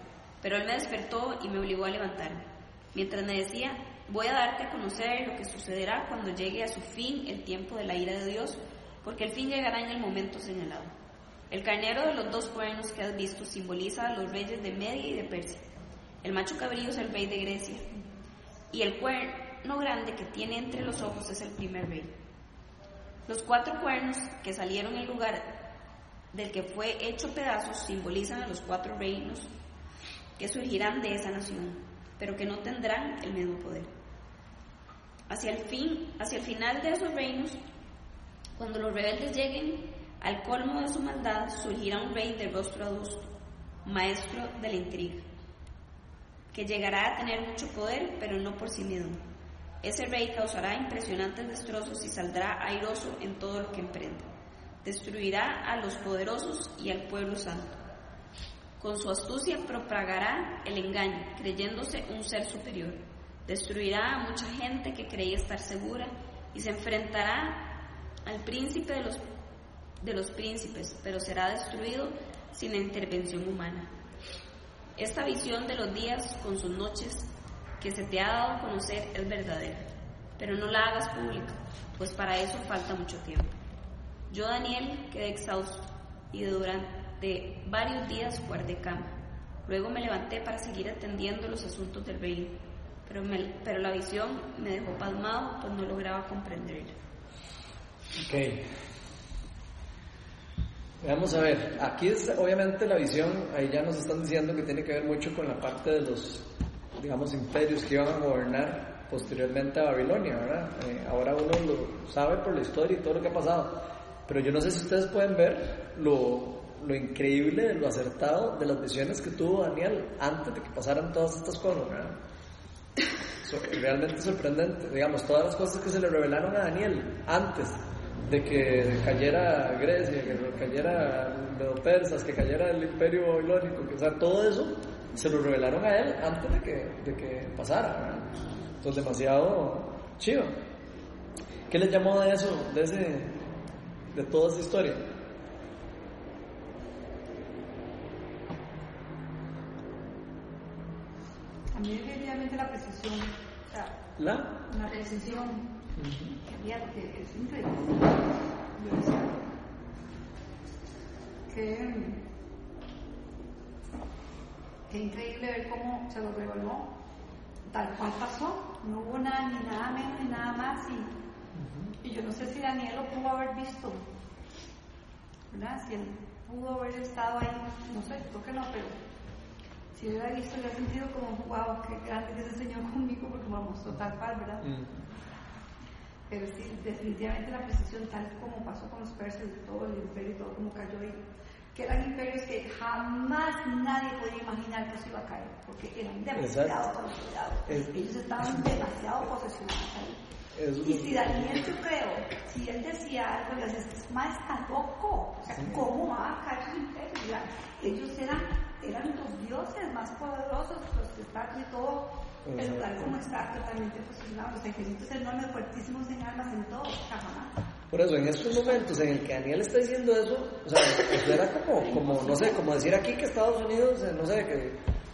pero él me despertó y me obligó a levantarme. Mientras me decía, voy a darte a conocer lo que sucederá cuando llegue a su fin el tiempo de la ira de Dios, porque el fin llegará en el momento señalado. El carnero de los dos cuernos que has visto simboliza a los reyes de Media y de Persia. El macho cabrío es el rey de Grecia, y el cuerno grande que tiene entre los ojos es el primer rey. Los cuatro cuernos que salieron en lugar del que fue hecho pedazos simbolizan a los cuatro reinos que surgirán de esa nación, pero que no tendrán el mismo poder. Hacia el fin, hacia el final de esos reinos, cuando los rebeldes lleguen al colmo de su maldad, surgirá un rey de rostro adusto, maestro de la intriga, que llegará a tener mucho poder, pero no por sí mismo. Ese rey causará impresionantes destrozos y saldrá airoso en todo lo que emprenda. Destruirá a los poderosos y al pueblo santo. Con su astucia propagará el engaño, creyéndose un ser superior. Destruirá a mucha gente que creía estar segura y se enfrentará al príncipe de los, de los príncipes, pero será destruido sin intervención humana. Esta visión de los días con sus noches que se te ha dado a conocer es verdadera, pero no la hagas pública, pues para eso falta mucho tiempo. Yo, Daniel, quedé exhausto y durante varios días guardé cama. Luego me levanté para seguir atendiendo los asuntos del reino, pero, pero la visión me dejó pasmado, pues no lograba comprenderla. Ok. Vamos a ver, aquí es obviamente la visión, ahí ya nos están diciendo que tiene que ver mucho con la parte de los, digamos, imperios que iban a gobernar posteriormente a Babilonia, ¿verdad? Eh, ahora uno lo sabe por la historia y todo lo que ha pasado, pero yo no sé si ustedes pueden ver lo, lo increíble, lo acertado de las visiones que tuvo Daniel antes de que pasaran todas estas cosas, ¿verdad? Realmente sorprendente, digamos, todas las cosas que se le revelaron a Daniel antes de que cayera Grecia, que cayera los persas, que cayera el imperio babilónico, que, sea, todo eso se lo revelaron a él antes de que, de que pasara. Entonces, demasiado chido. ¿Qué les llamó de eso, de, ese, de toda esa historia? Mí definitivamente la precisión, o sea, ¿La? la precisión que había, que es increíble. Yo decía que, qué increíble ver cómo se lo reveló, tal cual pasó, no hubo nada, ni nada menos, ni nada más, y, y yo no sé si Daniel lo pudo haber visto, ¿verdad? Si él pudo haber estado ahí, no sé, creo que no, pero si él hubiera visto, hubiera sentido como, wow, qué grande que es el Señor conmigo, porque me mostró tal cual, ¿verdad? Pero sí, definitivamente la precisión, tal como pasó con los persas, todo el imperio y todo como cayó ahí, que eran imperios que jamás nadie podía imaginar que se iba a caer, porque eran demasiado consolidados. Ellos estaban demasiado posesionados ahí. Y si Daniel, yo creo, si él decía algo, le decía, este más está loco, o sea, ¿cómo va a caer su imperio? Ellos eran, eran los dioses más poderosos, los que están y todo, el lugar como está totalmente posicionado, los ejércitos enormes, fuertísimos en armas, en todo, jamás. Por eso, en estos momentos en el que Daniel está diciendo eso, o sea, eso era como, como, no sé, como decir aquí que Estados Unidos, eh, no sé, que,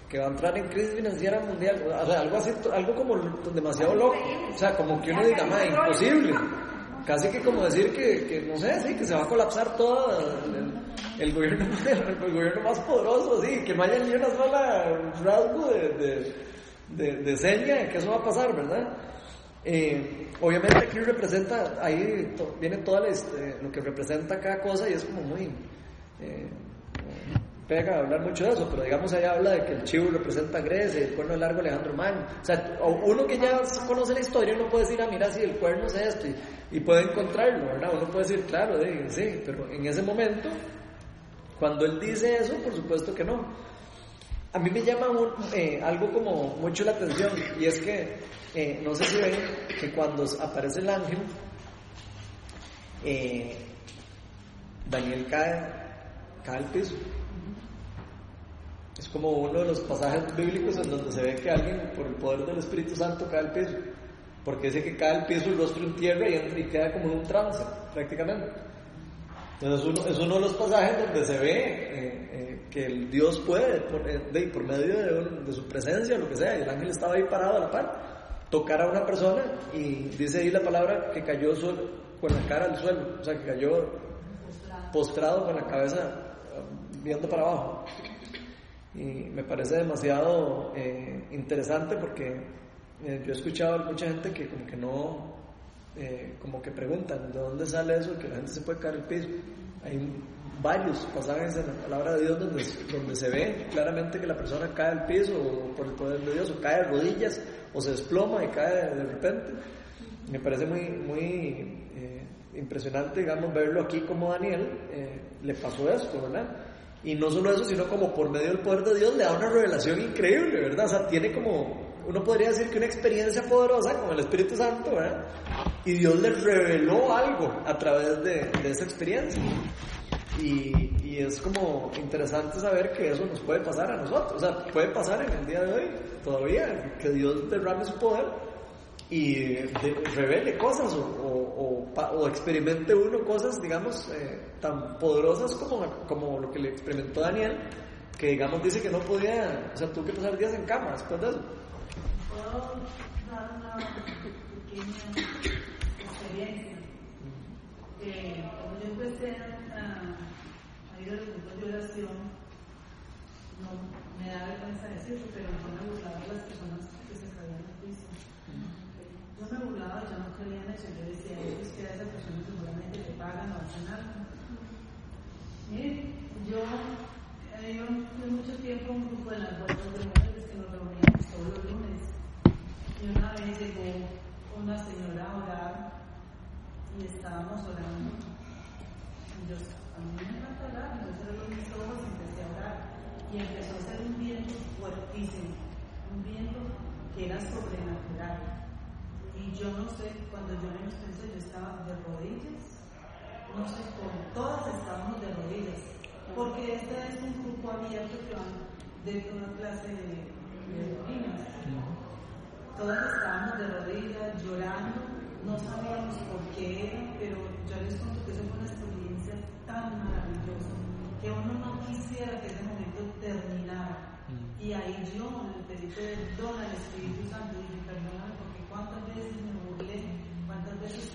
que va a entrar en crisis financiera mundial, o sea, algo así, algo como demasiado loco, o sea, como que uno diga, más imposible. Casi que como decir que, que, no sé, sí, que se va a colapsar todo el, gobierno, el, gobierno más poderoso, sí, que no haya ni una sola rasgo de, de, de, de seña que eso va a pasar, ¿verdad? Eh, obviamente aquí representa, ahí viene todo este, lo que representa cada cosa y es como muy... Eh, pega hablar mucho de eso, pero digamos allá habla de que el chivo representa Grecia el cuerno largo Alejandro Magno. O sea, uno que ya conoce la historia, uno puede decir, ah, mira, si el cuerno es esto, y, puede encontrarlo, ¿verdad? Uno puede decir, claro, de, sí, pero en ese momento, cuando él dice eso, por supuesto que no. A mí me llama eh, algo como mucho la atención, y es que, eh, no sé si ven, que cuando aparece el ángel, eh, Daniel cae, cae al piso. Es como uno de los pasajes bíblicos en donde se ve que alguien, por el poder del Espíritu Santo, cae al piso. Porque dice que cae al piso, el rostro en tierra y, y queda como en un trance, prácticamente. Entonces uno, es uno de los pasajes donde se ve eh, eh, que el Dios puede, por, eh, de, por medio de, de, su presencia, lo que sea, y el ángel estaba ahí parado a la par, tocar a una persona y dice ahí la palabra que cayó suelo, con la cara al suelo, o sea, que cayó postrado con la cabeza viendo para abajo. Y me parece demasiado interesante porque yo he escuchado a mucha gente que como que no, eh, como que preguntan de dónde sale eso, que la gente se puede caer al piso. Hay varios pasajes en la palabra de Dios donde, donde se ve claramente que la persona cae al piso o por el poder de Dios, o cae de rodillas, o se desploma y cae de repente. Me parece muy, muy impresionante, digamos, verlo aquí como Daniel le pasó esto, ¿verdad? Y no solo eso, sino como por medio del poder de Dios le da una revelación increíble, ¿verdad? O sea, tiene como, uno podría decir que una experiencia poderosa como el Espíritu Santo, ¿verdad? Y Dios le reveló algo a través de, de esa experiencia. Y, y, es como interesante saber que eso nos puede pasar a nosotros, o sea, puede pasar en el día de hoy todavía, que Dios derrame su poder y revele cosas o, o, o, experimente uno cosas, digamos, eh, tan poderosas como, como lo que le experimentó Daniel, que digamos dice que no podía, o sea, tuvo que pasar días en cama después de eso. Puedo dar una experiencia. Eh, cuando yo empecé a, a ir a los grupos de oración, no me da vergüenza decirlo, pero no me gustaba las personas que se caían al piso. Yo me burlaba, yo no creía en eso. Yo decía, es que a esa persona seguramente te pagan o hacen algo. Miren, yo, eh, yo fui mucho tiempo un grupo de las vueltas de mujeres que nos reuníamos todos los lunes. Y una vez llegó una señora a orar y estábamos orando. Y yo, a mí me encanta orar, yo cerré mis ojos y empecé a orar. Y empezó a ser un viento fuertísimo, un viento que era sobrenatural. Y yo no sé, cuando yo menos pensé, yo estaba de rodillas. No sé cómo, todas estábamos de rodillas. Porque este es un grupo abierto que van dentro de una clase de, de niños. Todas estábamos de rodillas, llorando, no sabíamos por qué era, pero yo les cuento que esa fue una experiencia tan maravillosa que uno no quisiera que ese momento terminara. Mm. Y ahí yo le pedí perdón al Espíritu Santo y dije, perdóname porque cuántas veces me burlé, cuántas veces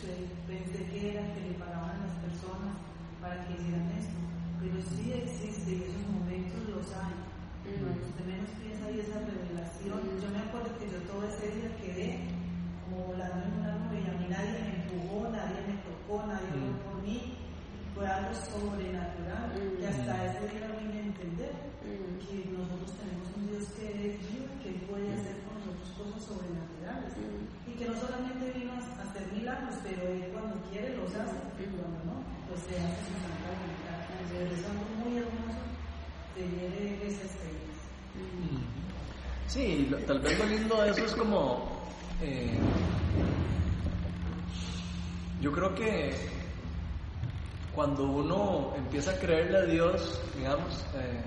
pensé que era que le pagaban las personas para que hicieran esto. Pero sí existe y esos momentos los hay. Mm. Cuando usted menos piensa y esa revelación, mm. yo me acuerdo que yo todo ese día quedé como volando en una nadie me empujó, nadie me tocó, nadie mm. oró por mí. Fue algo sobrenatural que mm. hasta ese día lo vine a entender. Mm. Que nosotros tenemos un Dios que es vivo y que puede hacer con nosotros cosas sobrenaturales. Y que no solamente vino a hacer milagros, pero Él cuando quiere los hace y cuando no, pues los hace su santa voluntad. Es algo muy hermoso tener esa experiencia. Sí, tal vez lo lindo de eso es como eh, yo creo que cuando uno empieza a creerle a Dios, digamos, eh,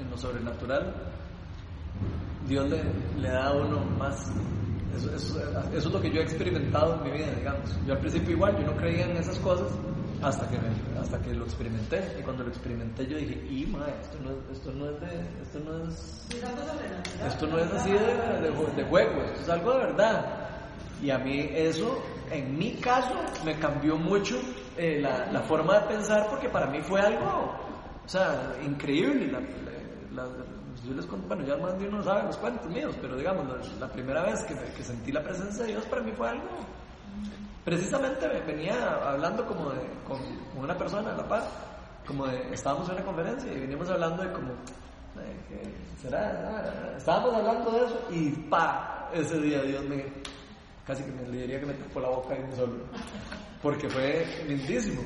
en lo sobrenatural, Dios le, le da a uno más. Eso, eso- eso es lo que yo he experimentado en mi vida, digamos. Yo al principio igual, yo no creía en esas cosas hasta que, me- hasta que lo experimenté. Y cuando lo experimenté yo dije, y madre, esto no, es- esto no es de... Esto no es, esto no es así de, de juego, esto es algo de verdad. Y a mí eso, en mi caso, me cambió mucho eh, la, la forma de pensar porque para mí fue algo, o sea, increíble. La, la- yo les bueno, ya más de uno sabe los cuentos míos, pero digamos, la, primera vez que, que sentí la presencia de Dios para mí fue algo. Precisamente me venía hablando como de, con, con una persona la par, como de, estábamos en una conferencia y veníamos hablando de como, ¿qué será? Estábamos hablando de eso y pa, ese día Dios me, casi que me le diría que me tapó la boca de un solo, porque fue lindísimo.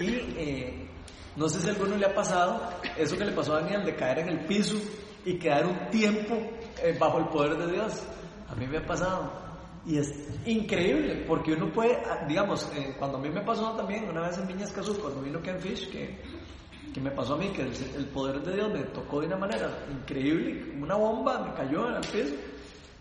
Y eh, no sé si a alguno le ha pasado eso que le pasó a Daniel de caer en el piso y quedar un tiempo eh, bajo el poder de Dios. A mí me ha pasado. Y es increíble, porque uno puede, ah, digamos, eh, cuando a mí me pasó también, una vez en Viñas Casú, cuando vino Ken Fish, que, que me pasó a mí, que el, el poder de Dios me tocó de una manera increíble, una bomba, me cayó en el piso.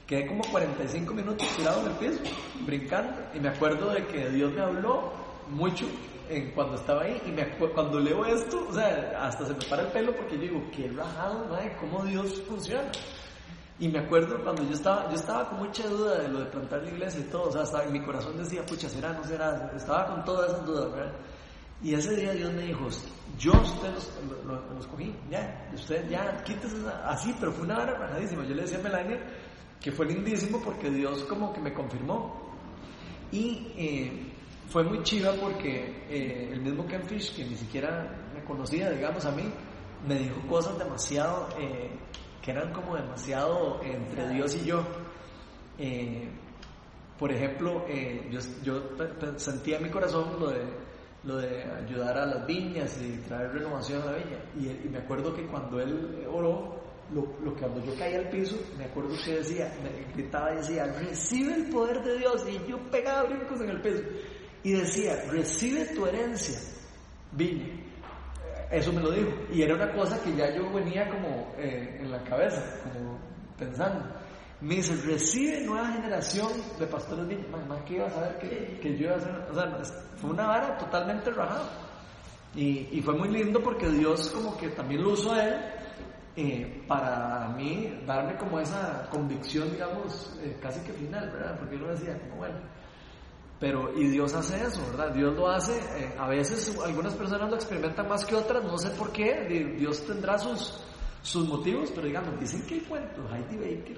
Quedé como 45 minutos tirado en el piso, brincando, y me acuerdo de que Dios me habló mucho en cuando estaba ahí, y me cuando leo esto, o sea, hasta se me para el pelo porque yo digo, qué rajado, madre, cómo Dios funciona. Y me acuerdo cuando yo estaba, yo estaba con mucha duda de lo de plantar la iglesia y todo, o sea, en mi corazón decía, pucha, será, no será, estaba con todas esas dudas, ¿verdad? Y ese día Dios me dijo, yo a usted los, lo- lo- los cogí, ya, usted ya, quítese esa-". así, pero fue una hora rajadísima. Yo le decía a Melania que fue lindísimo porque Dios como que me confirmó. Y eh, fue muy chiva porque eh, el mismo Ken Fish, que ni siquiera me conocía, digamos, a mí, me dijo cosas demasiado, eh, que eran como demasiado entre Dios y yo. Eh, por ejemplo, eh, yo, yo sentía en mi corazón lo de, lo de ayudar a las viñas y traer renovación a la viña. Y, y me acuerdo que cuando él oró, lo, que cuando yo caía al piso, me acuerdo que decía, me gritaba y decía, recibe el poder de Dios. Y yo pegaba brincos en el piso. Y decía, recibe tu herencia, viña. Eso me lo dijo. Y era una cosa que ya yo venía como eh, en la cabeza, como pensando. Me dice, recibe nueva generación de pastores viña. Más que iba a saber que, que yo iba a hacer. O sea, fue una vara totalmente rajada. Y, y fue muy lindo porque Dios como que también lo usó a él eh, para mí darme como esa convicción, digamos, eh, casi que final, ¿verdad? Porque uno decía, como bueno, pero, y Dios hace eso, ¿verdad? Dios lo hace, eh, a veces algunas personas lo experimentan más que otras, no sé por qué, di- Dios tendrá sus, sus motivos, pero digamos, dicen que cuento, Heidi Baker,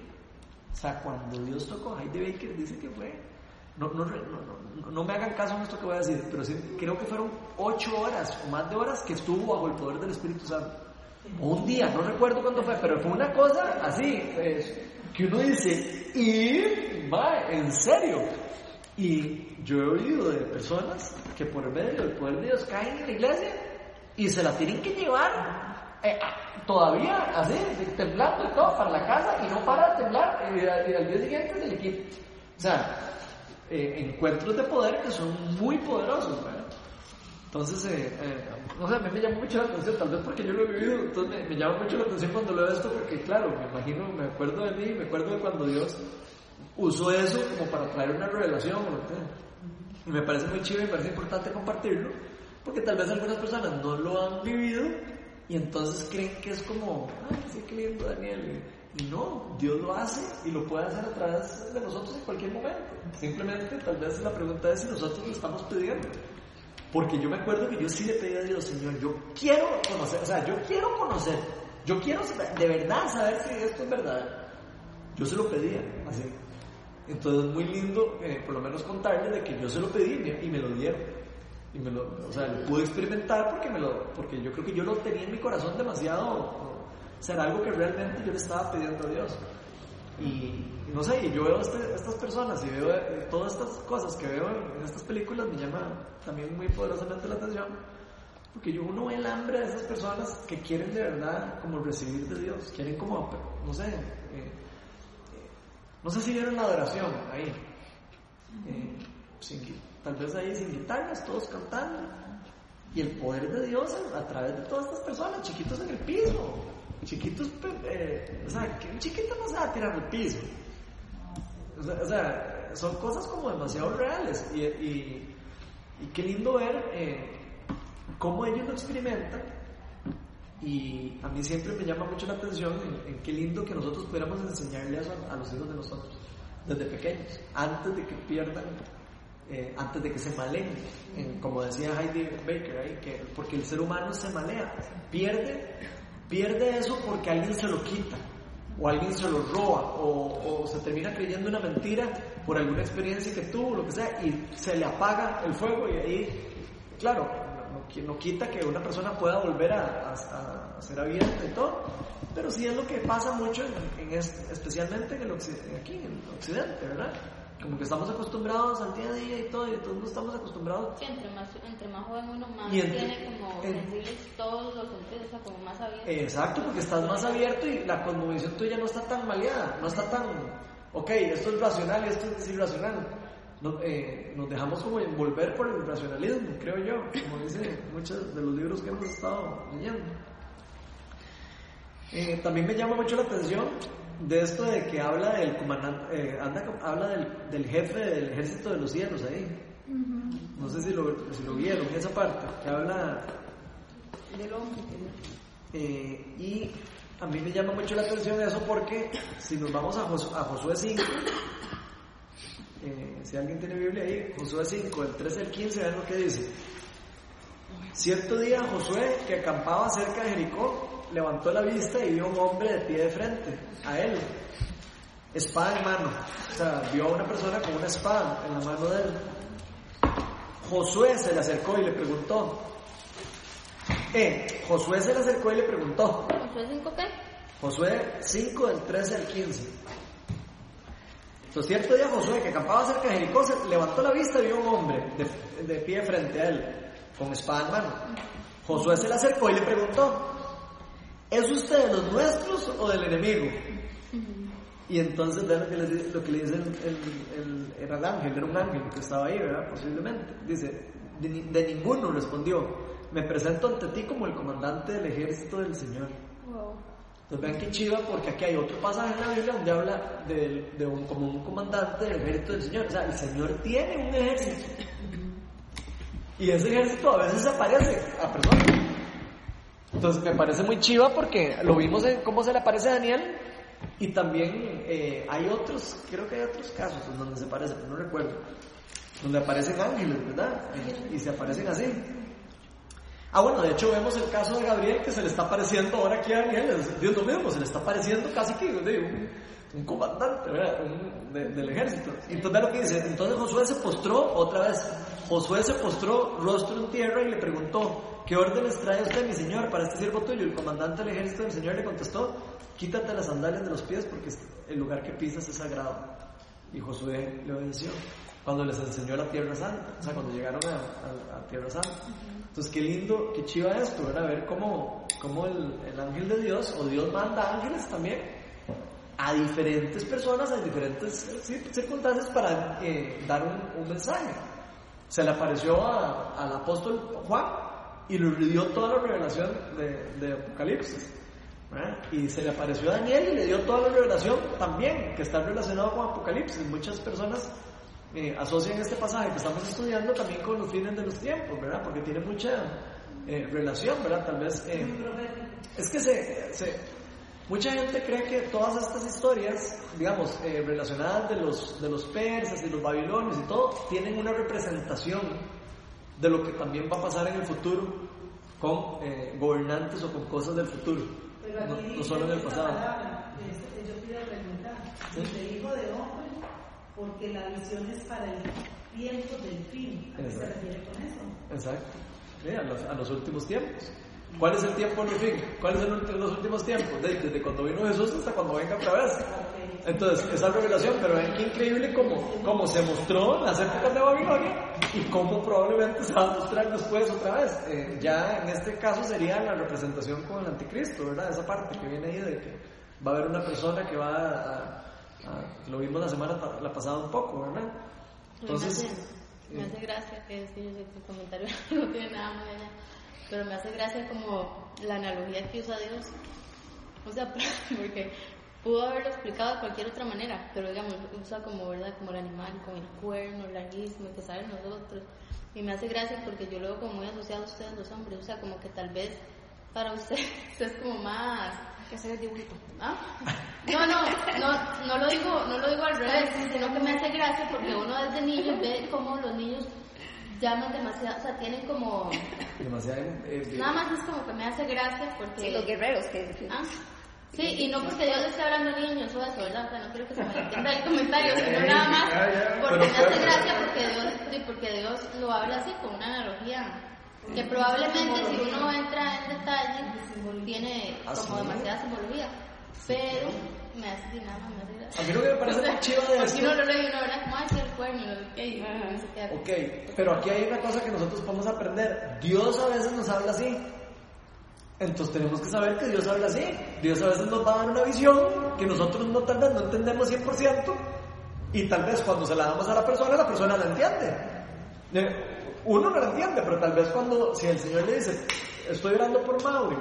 o sea, cuando Dios tocó a Heidi Baker, dice que fue, no, no, no, no me hagan caso en esto que voy a decir, pero sí, creo que fueron ocho horas o más de horas que estuvo bajo el poder del Espíritu Santo. Un día, no recuerdo cuándo fue, pero fue una cosa así, eh, que uno dice, y va, en serio. Y yo he oído de personas que por medio del poder de Dios caen en la iglesia y se la tienen que llevar eh, todavía así, temblando y todo para la casa y no para de temblar y, al- día siguiente se le quita. O sea, eh, encuentros de poder que son muy poderosos. Entonces, eh, eh, no sé, a mí me llamó mucho la atención, tal vez porque yo lo he vivido, entonces me, me llama mucho la atención cuando leo esto, porque claro, me imagino, me acuerdo de mí, me acuerdo de cuando Dios usó eso como para traer una revelación, o lo que sea. Y me parece muy chido y me parece importante compartirlo, porque tal vez algunas personas no lo han vivido y entonces creen que es como, ay, sí, qué lindo Daniel. Y no, Dios lo hace y lo puede hacer a través de nosotros en cualquier momento. Simplemente tal vez la pregunta es si nosotros lo estamos pidiendo. Porque yo me acuerdo que yo sí le pedí a Dios, Señor, yo quiero conocer, o sea, yo quiero conocer, yo quiero de verdad saber si esto es verdad. Yo se lo pedía, así. Entonces, muy lindo, eh, por lo menos contarle de que yo se lo pedí y me, lo dieron. Y me lo, o sea, lo pude experimentar porque, me lo, porque yo creo que yo lo tenía en mi corazón demasiado. O sea, era algo que realmente yo le estaba pidiendo a Dios. Y, no sé, yo veo este- estas personas y veo eh, todas estas cosas que veo en estas películas, me llama también muy poderosamente la atención. Porque yo uno ve el hambre de esas personas que quieren de verdad como recibir de Dios, quieren como, no sé, eh, eh, no sé si vieron la adoración ahí, tal vez ahí sin guitarras, todos cantando, y el poder de Dios a través de todas estas personas, chiquitos en el piso, chiquitos, eh, o sea, un chiquito no se va a tirar al piso. O sea, son cosas como demasiado reales. Y, y, qué lindo ver eh, cómo ellos lo experimentan. Y a mí siempre me llama mucho la atención en, qué lindo que nosotros pudiéramos enseñarle eso a, a, los hijos de nosotros desde pequeños, antes de que pierdan, eh, antes de que se maleen, como decía Heidi Baker porque el ser humano se malea, pierde, pierde eso porque alguien se lo quita o alguien se lo roba o, se termina creyendo una mentira por alguna experiencia que tuvo, lo que sea, y se le apaga el fuego y ahí, claro, no, no quita que una persona pueda volver a, a, ser abierta y todo, pero sí es lo que pasa mucho, en, en especialmente en el aquí en el occidente, ¿verdad? Como que estamos acostumbrados al día a día y todo, y todos estamos acostumbrados. Sí, entre más, entre más joven uno más entre, tiene como en, sensibles todos los sentidos, o sea, como más abierto. Exacto, porque estás más abierto y la cosmovisión tuya no está tan maleada, no está tan, ok, esto es racional y esto es irracional. No, eh, nos dejamos como envolver por el racionalismo, creo yo, como dicen muchos de los libros que hemos estado leyendo. Eh, también me llama mucho la atención de esto de que habla del comandante, eh, anda, habla del, del, jefe del ejército de los cielos ahí. Uh -huh. No sé si lo, si lo, vieron, esa parte, que habla del hombre. Eh, y a mí me llama mucho la atención eso porque si nos vamos a, Jos a Josué 5, eh, si alguien tiene Biblia ahí, Josué 5, el 13 al 15, vean lo que dice. Cierto día Josué, que acampaba cerca de Jericó, levantó la vista y vio un hombre de pie de frente a él, espada en mano. O sea, vio a una persona con una espada en la mano de él. Josué se le acercó y le preguntó. Eh, Josué se le acercó y le preguntó. ¿Josué 5 qué? Josué 5 del 13 al 15. Entonces, cierto día Josué, que acampaba cerca de Jericó, se levantó la vista y vio a un hombre de, de pie frente a él, con espada en mano. Josué se le acercó y le preguntó, ¿es usted de los nuestros o del enemigo? Y entonces vean lo que, le, lo que le dice el, el, el, era el ángel, era un ángel que estaba ahí, ¿verdad? Posiblemente. Dice, de, de, ninguno respondió, me presento ante ti como el comandante del ejército del Señor. Wow. Entonces vean qué chiva porque aquí hay otro pasaje en la Biblia donde habla de, de un, como un comandante del ejército del Señor. O sea, el Señor tiene un ejército. Y ese ejército a veces aparece a personas. Entonces me parece muy chiva porque lo vimos en cómo se le aparece a Daniel y también eh, hay otros, creo que hay otros casos donde se aparece, pero no recuerdo, donde aparecen ángeles, ¿verdad? Y, se aparecen así. Ah, bueno, de hecho vemos el caso de Gabriel que se le está apareciendo ahora aquí a Daniel, Dios lo mismo, se le está apareciendo casi que un, comandante. Un, de, del ejército. Entonces lo que dice, entonces Josué se postró otra vez, Josué se postró rostro en tierra y le preguntó, ¿qué órdenes trae usted, mi señor, para este siervo tuyo? El comandante del ejército del señor le contestó, quítate las sandalias de los pies porque el lugar que pisas es sagrado. Y Josué le obedeció cuando les enseñó la tierra santa, o sea, cuando llegaron a, a, a tierra santa. Entonces, qué lindo, qué chiva esto, ¿verdad? Ver cómo, cómo el, el ángel de Dios, o Dios manda ángeles también, a diferentes personas, a diferentes circunstancias para eh, dar un, un, mensaje. Se le apareció a, al apóstol Juan y le dio toda la revelación de, de Apocalipsis. ¿verdad? Y se le apareció a Daniel y le dio toda la revelación también, que está relacionado con Apocalipsis. Muchas personas eh, asocian este pasaje que estamos estudiando también con los fines de los tiempos, ¿verdad? Porque tiene mucha eh, relación, ¿verdad? Tal vez... Eh, es que se, se, mucha gente cree que todas estas historias, digamos, eh, relacionadas de los, de los persas y los babilonios y todo, tienen una representación de lo que también va a pasar en el futuro con eh, gobernantes o con cosas del futuro, no, no, solo en el pasado. Palabra, yo quiero preguntar, ¿Sí? ¿de hijo de hombre? Porque la visión es para el tiempo del fin. ¿A qué se refiere con eso? Exacto. A, los, a los últimos tiempos. ¿Cuál es el tiempo del fin? ¿Cuáles son los últimos tiempos? Desde cuando vino Jesús hasta cuando venga otra vez. Entonces, esa revelación, pero qué increíble como, como se mostró en las épocas de Babilonia y cómo probablemente se va a mostrar después otra vez. Eh, ya en este caso sería la representación con el anticristo, ¿verdad? Esa parte que viene ahí de que va a haber una persona que va a... a- lo vimos la semana la pasada un poco, ¿verdad? Entonces... me, hace, me hace gracia que es el comentario no tiene nada muy allá, pero me hace gracia como la analogía que usa Dios. O sea, porque pudo haberlo explicado de cualquier otra manera, pero digamos, usa como, ¿verdad? Como el animal con el cuerno larguísimo que salen nosotros. Y me hace gracia porque yo lo veo como muy asociado a ustedes los hombres, o sea, como que tal vez para ustedes es como más... Que hacer el dibujito. ¿Ah? No, no, no, no lo digo, no lo digo al revés, sino que me hace gracia porque uno desde niño ve como los niños llaman demasiado, o sea, tienen como, Demasiado... eh, nada más es como que me hace gracia porque... Sí, los guerreros que... Ah, Sí, y no porque Dios le esté hablando a niños o eso, ¿verdad? O sea, no quiero que se me entienda el comentario, sino nada más porque me hace gracia porque Dios, porque Dios lo habla así, con una analogía. Que probablemente si uno entra en detalle, tiene ¿Ah, como sí? demasiada simbología. Pero me hace nada más, me hace gracia. A mí lo que me parece muy chido de esto- uno lo lee y uno, ¿verdad? Como, ay, sí, el cuerno, no Ok, pero aquí hay una cosa que nosotros podemos aprender. Dios a veces nos habla así. Entonces tenemos que saber que Dios habla así. Dios a veces nos va a dar una visión que nosotros no, tal vez no entendemos 100% y tal vez cuando se la damos a la persona, la persona la entiende. Eh, Uno no la entiende, pero tal vez cuando, si el Señor le dice, estoy orando por Mauri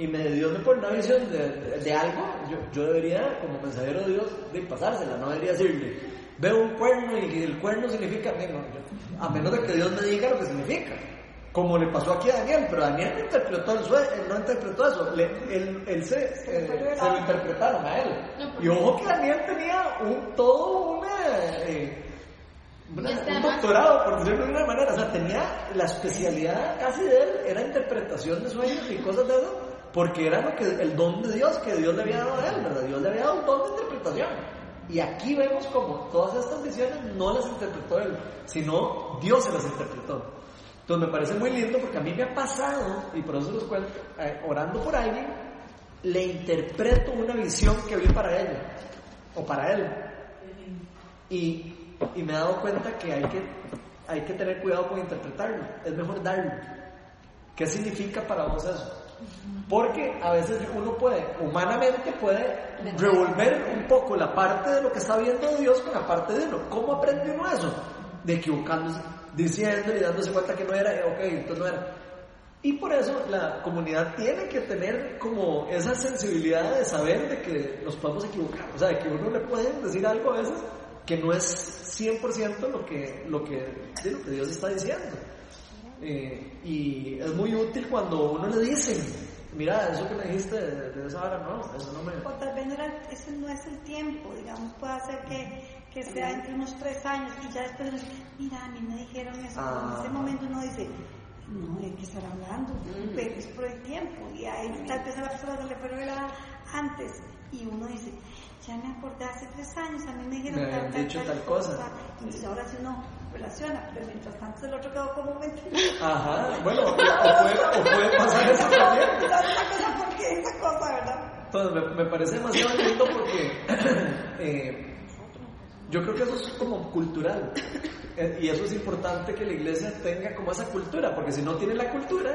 y me, Dios me pone una visión de, algo, yo, yo debería, como mensajero de Dios, de pasársela, no debería decirle, veo un cuerno y el cuerno significa, no, yo- a menos de que Dios me diga lo que significa. Como le pasó aquí a Daniel, pero Daniel no interpretó, el sue- él no interpretó eso, le- él, él se, eh, se lo interpretaron a él. Y ojo que Daniel tenía un, todo una, eh, una- un doctorado, por decirlo de una manera, o sea, tenía la especialidad casi de él, era interpretación de sueños y cosas de eso, porque era lo que, el don de Dios que Dios le había dado a él, ¿verdad? Dios le había dado un don de interpretación. Y aquí vemos como todas estas visiones no las interpretó él, sino Dios se las interpretó. Entonces me parece muy lindo porque a mí me ha pasado, y por eso los cuento, eh, orando por alguien, le interpreto una visión que vi para ella, o para él. Y, y me he dado cuenta que hay, que hay que tener cuidado con interpretarlo, es mejor darlo. ¿Qué significa para vos eso? Porque a veces uno puede, humanamente puede revolver un poco la parte de lo que está viendo Dios con la parte de uno. ¿Cómo aprende uno eso? De equivocándose, diciendo y dándose cuenta que no era, eh, ok, entonces no era. Y por eso la comunidad tiene que tener como esa sensibilidad de saber de que nos podemos equivocar. O sea, de que uno le puede decir algo a veces que no es 100% lo que, lo que, de lo que Dios está diciendo. Eh, y es muy útil cuando uno le dicen, mira, eso que me dijiste de, de esa hora, no, eso no me... O tal vez no era, ese no es el tiempo, digamos, puede ser que, que sea entre unos tres años y ya después mira, a mí me dijeron eso, Ah. en ese momento uno dice, no, hay que estar hablando, pero es por el tiempo, y ahí tal vez a la persona se le fue antes, y uno dice, ya me acordé hace tres años, a mí me dijeron Me dicho tal cosa. entonces ahora sí uno relaciona, pero mientras tanto el otro quedó como mentira. Ajá, bueno, o puede, o puede pasar eso también. ¿Sabes una cosa? ¿Por qué esa cosa, verdad? Entonces me, me parece demasiado lindo porque eh, yo creo que eso es como cultural. Eh, y eso es importante que la iglesia tenga como esa cultura, porque si no tiene la cultura,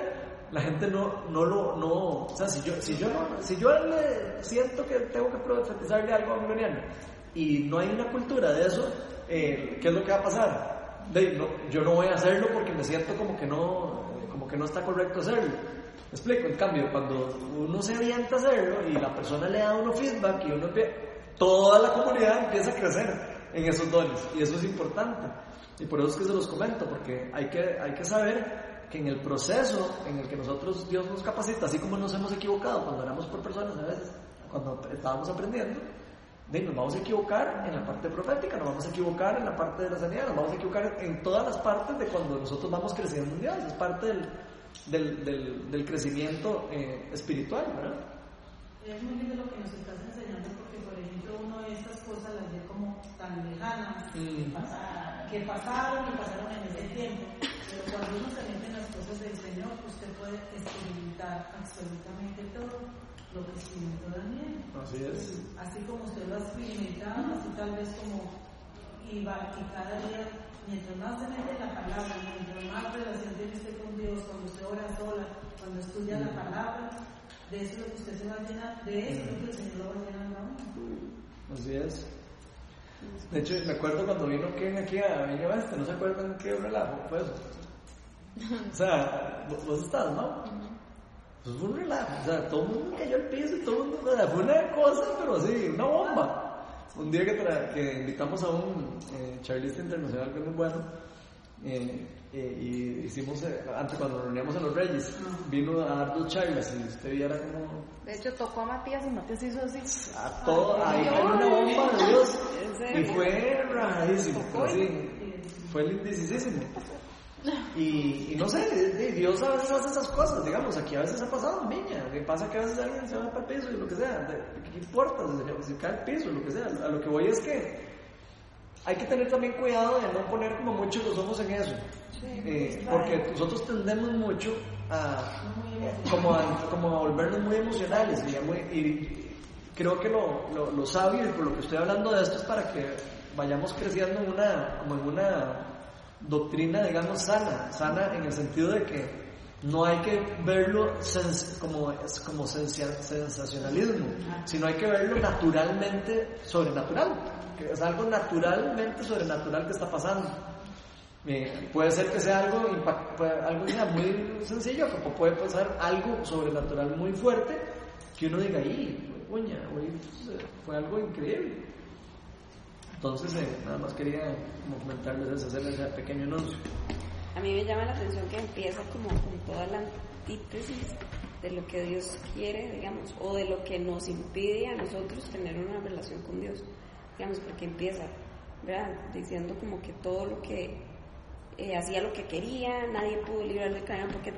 la gente no, no lo, no, o sea, si yo, si yo, no- si yo le siento que tengo que profetizarle algo a un y no hay una cultura de eso, eh, ¿qué es lo que va a pasar? De- no, yo no voy a hacerlo porque me siento como que no, como que no está correcto hacerlo. ¿Me explico? En cambio, cuando uno se avienta a hacerlo y la persona le da uno feedback y uno toda la comunidad empieza a crecer en esos dones y eso es importante. Y por eso es que se los comento, porque hay que, hay que saber que en el proceso en el que nosotros, Dios nos capacita, así como nos hemos equivocado cuando éramos por personas a veces, cuando estábamos aprendiendo, de, nos vamos a equivocar en la parte profética, nos vamos a equivocar en la parte de la sanidad, nos vamos a equivocar en todas las partes de cuando nosotros vamos creciendo en Dios, es parte del, del, del, del crecimiento eh, espiritual, ¿verdad? Es muy lindo lo que nos estás enseñando porque, por ejemplo, uno de estas cosas las ve como tan lejanas, Mm. que pasaron y pasaron en ese tiempo. Pero cuando uno se mete en las cosas del Señor, usted puede experimentar absolutamente todo lo que experimentó Daniel. Así es. Así como usted lo ha experimentado, así tal vez como iba y cada día, mientras más se mete la palabra, mientras más relación tiene usted con Dios, cuando usted ora sola, cuando estudia la palabra, de eso es lo que usted se va a llenar, de eso es lo que el Señor lo va a llenar a uno. Así es. De hecho, me acuerdo cuando vino Ken aquí a Viña Oeste, ¿no se acuerdan qué relajo fue eso? O sea, vos, vos estás, ¿no? Pues fue un relajo, o sea, todo el mundo cayó al piso y todo el mundo, o sea, fue una cosa, pero sí, una bomba. Un día que, que invitamos a un eh, charlista internacional que es muy bueno, eh, eh, y hicimos, eh, antes cuando nos reuníamos en los Reyes, vino a dar dos charlas y usted viera como De hecho, tocó a Matías y Matías hizo así. a todo, ahí Ay, cayó una bomba de Dios ¿En y fue rajadísimo, fue lindísimo. Y, y no sé, Dios a veces hace esas cosas, digamos, aquí a veces ha pasado en Viña, que pasa que a veces alguien se va para el piso y lo que sea, ¿qué importa? Se, se cae al piso, lo que sea. A lo que voy es que hay que tener también cuidado de no poner como mucho los ojos en eso. Eh, porque nosotros tendemos mucho a como a, como a volvernos muy emocionales y creo que lo, lo, lo sabio y por lo que estoy hablando de esto es para que vayamos creciendo en una, como en una doctrina, digamos, sana, sana en el sentido de que no hay que verlo sens- como, como sensacionalismo, sino hay que verlo naturalmente sobrenatural, que es algo naturalmente sobrenatural que está pasando. Eh, puede ser que sea algo, algo muy sencillo, como puede pasar algo sobrenatural muy fuerte que uno diga, ¡y, uña, hoy fue algo increíble! Entonces, eh, nada más quería comentarles eso, hacerles ese pequeño anuncio. A mí me llama la atención que empieza como con toda la antítesis de lo que Dios quiere, digamos, o de lo que nos impide a nosotros tener una relación con Dios, digamos, porque empieza, ¿verdad? Diciendo como que todo lo que eh, hacía lo que quería, nadie pudo librarle del cadena porque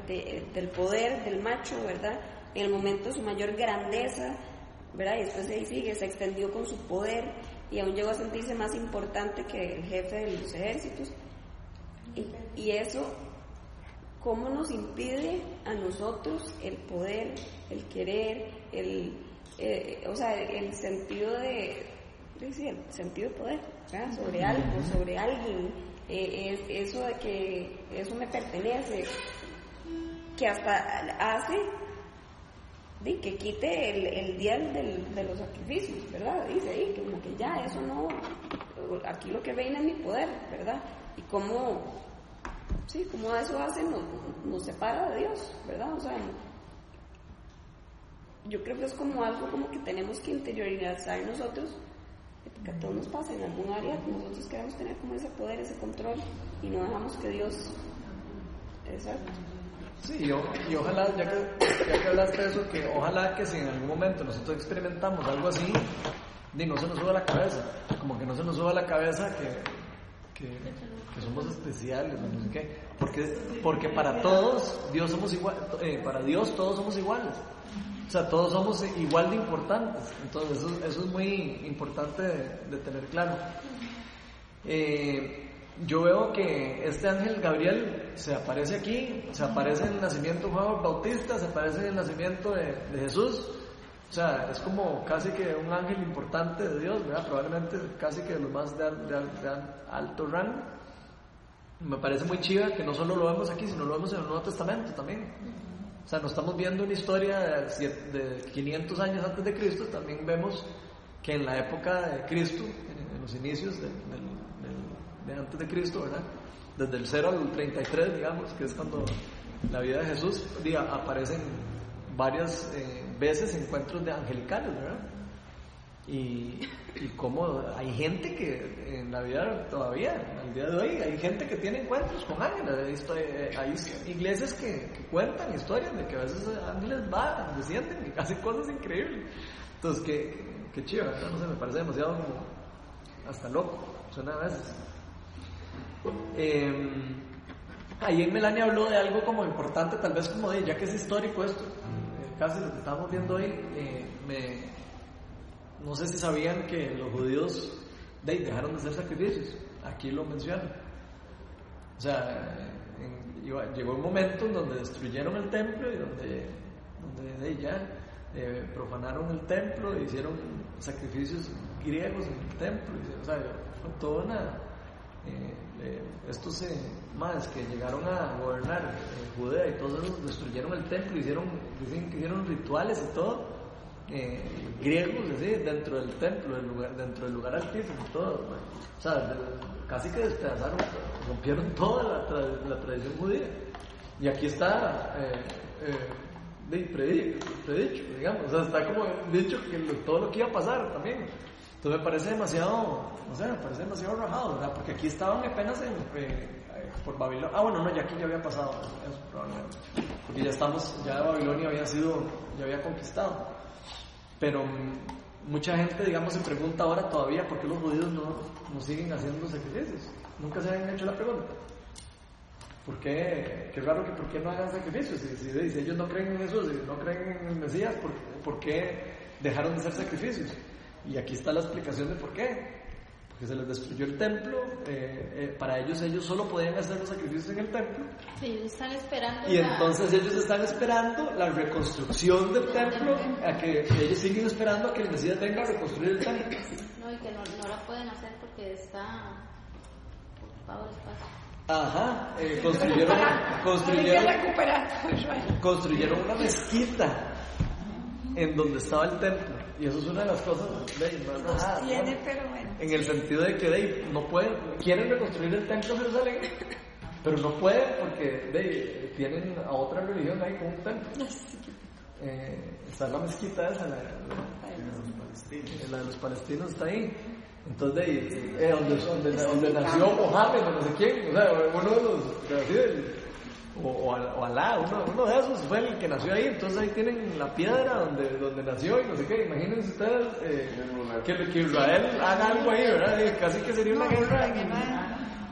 del poder del macho, ¿verdad? En el momento de su mayor grandeza, ¿verdad? Y después de ahí sigue, se extendió con su poder y aún llegó a sentirse más importante que el jefe de los ejércitos. Y, y eso, ¿cómo nos impide a nosotros el poder, el querer, el, eh, o sea, el sentido de, de- sí, el sentido de poder, ¿verdad? sobre algo, sobre alguien, eh, es, eso de que eso me pertenece, que hasta hace que quite el, el día del- de los sacrificios, ¿verdad? Dice ahí, como que ya, eso no, aquí lo que reina es mi poder, ¿verdad? Y cómo, sí, cómo eso hace, nos, nos separa de Dios, ¿verdad? O sea, yo creo que es como algo como que tenemos que interiorizar nosotros, porque a todos nos pasa en algún área, nosotros queremos tener como ese poder, ese control, y no dejamos que Dios, exacto. Sí, y, ojalá, ya que, ya que hablaste de eso, que ojalá que si en algún momento nosotros experimentamos algo así, ni no se nos suba la cabeza, como que no se nos suba la cabeza que, que, somos especiales, no sé qué, porque, porque para todos, Dios somos igual, eh, para Dios todos somos iguales, o sea, todos somos igual de importantes, entonces eso, eso es muy importante de, de tener claro. Eh, yo veo que este ángel Gabriel se aparece aquí, se aparece en el nacimiento de Juan Bautista, se aparece en el nacimiento de, de Jesús. O sea, es como casi que un ángel importante de Dios, ¿verdad? Probablemente casi que de los más de, de de al- alto rango. Me parece muy chiva que no solo lo vemos aquí, sino lo vemos en el Nuevo Testamento también. O sea, no estamos viendo una historia de, siete- de 500 años antes de Cristo, también vemos que en la época de Cristo, en, los inicios de, del- del- de antes de Cristo, ¿verdad? Desde el 0 al 33, digamos, que es cuando la vida de Jesús, diga, aparecen varias eh, veces encuentros de angelicales, ¿verdad? Y, y como hay gente que en la vida todavía, al día de hoy, hay gente que tiene encuentros con ángeles. Eh, hay iglesias que, que cuentan historias de que a veces ángeles van, descienden y hacen cosas increíbles. Entonces, qué, qué chido, ¿verdad? No sé, me parece demasiado como hasta loco, suena a veces. Eh, ayer Melania habló de algo como importante, tal vez como de, ya que es histórico esto, casi lo que estamos viendo hoy, eh, me, no sé si sabían que los judíos de dejaron de hacer sacrificios, aquí lo mencionan. O sea, llegó un momento en donde destruyeron el templo y donde, donde de ya eh, profanaron el templo, hicieron sacrificios griegos en el templo, o sea, fue toda una... eh, eh, estos eh, más que llegaron a gobernar eh, Judea y todos esos destruyeron el templo, hicieron, hicieron rituales y todo, griegos así, dentro del templo, dentro del lugar altísimo, todo, o sea, casi que despedazaron, rompieron toda la, tra- tradición judía. Y aquí está predicho, digamos, o sea, está como dicho que todo lo que iba a pasar también. Entonces me parece demasiado, no sé, me parece demasiado rajado, ¿verdad? Porque aquí estaban apenas en, eh, por Babilonia. Ah, bueno, no, ya aquí ya había pasado eso, probablemente. Porque ya estamos, ya Babilonia había sido, ya había conquistado. Pero mucha gente, digamos, se pregunta ahora todavía por qué los judíos no, no siguen haciendo sacrificios. Nunca se han hecho la pregunta. ¿Por qué? Qué raro que por qué no hagan sacrificios. Si, si- si ellos no creen en Jesús, si no creen en el Mesías, ¿por, por qué dejaron de hacer sacrificios? Y aquí está la explicación de por qué. Porque se les destruyó el templo. eh, eh, para ellos, ellos solo podían hacer los sacrificios en el templo. Sí, ellos están esperando. Y la- entonces ellos están esperando la reconstrucción del templo, a que, ellos siguen esperando a que el Mesías venga a reconstruir el templo. No, y que no, no la pueden hacer porque está ocupado el espacio. Ajá, eh, construyeron, construyeron, construyeron una mezquita en donde estaba el templo. Y eso es una de las cosas de, más rajadas, ¿no? Tiene, pero bueno. En el sentido de que de, no pueden, quieren reconstruir el templo de Jerusalén, pero no pueden porque de, tienen a otra religión ahí con un templo. Eh, está la mezquita esa, la, la- la de los palestinos está ahí. Entonces, de, ahí, eh, donde, donde, donde nació Mohammed, o no sé quién, o sea, uno de los, de o, o, o Alá, uno, uno de esos fue el que nació ahí, entonces ahí tienen la piedra donde, donde nació y no sé qué, imagínense ustedes eh, que, que Israel haga algo ahí, ¿verdad? Casi que sería una guerra.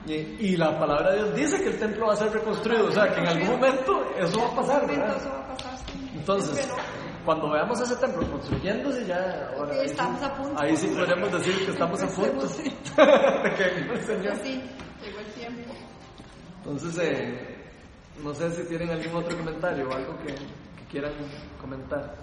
Y, y la palabra de Dios dice que el templo va a ser reconstruido, o sea, que en algún momento eso va a pasar, ¿verdad? Entonces, cuando veamos ese templo construyéndose, ya. ahora, ahí sí- Estamos a punto. Ahí sí podemos decir que estamos a punto de que el Señor. Sí, llegó el tiempo. Entonces, eh, no sé si tienen algún otro comentario o algo que, quieran comentar.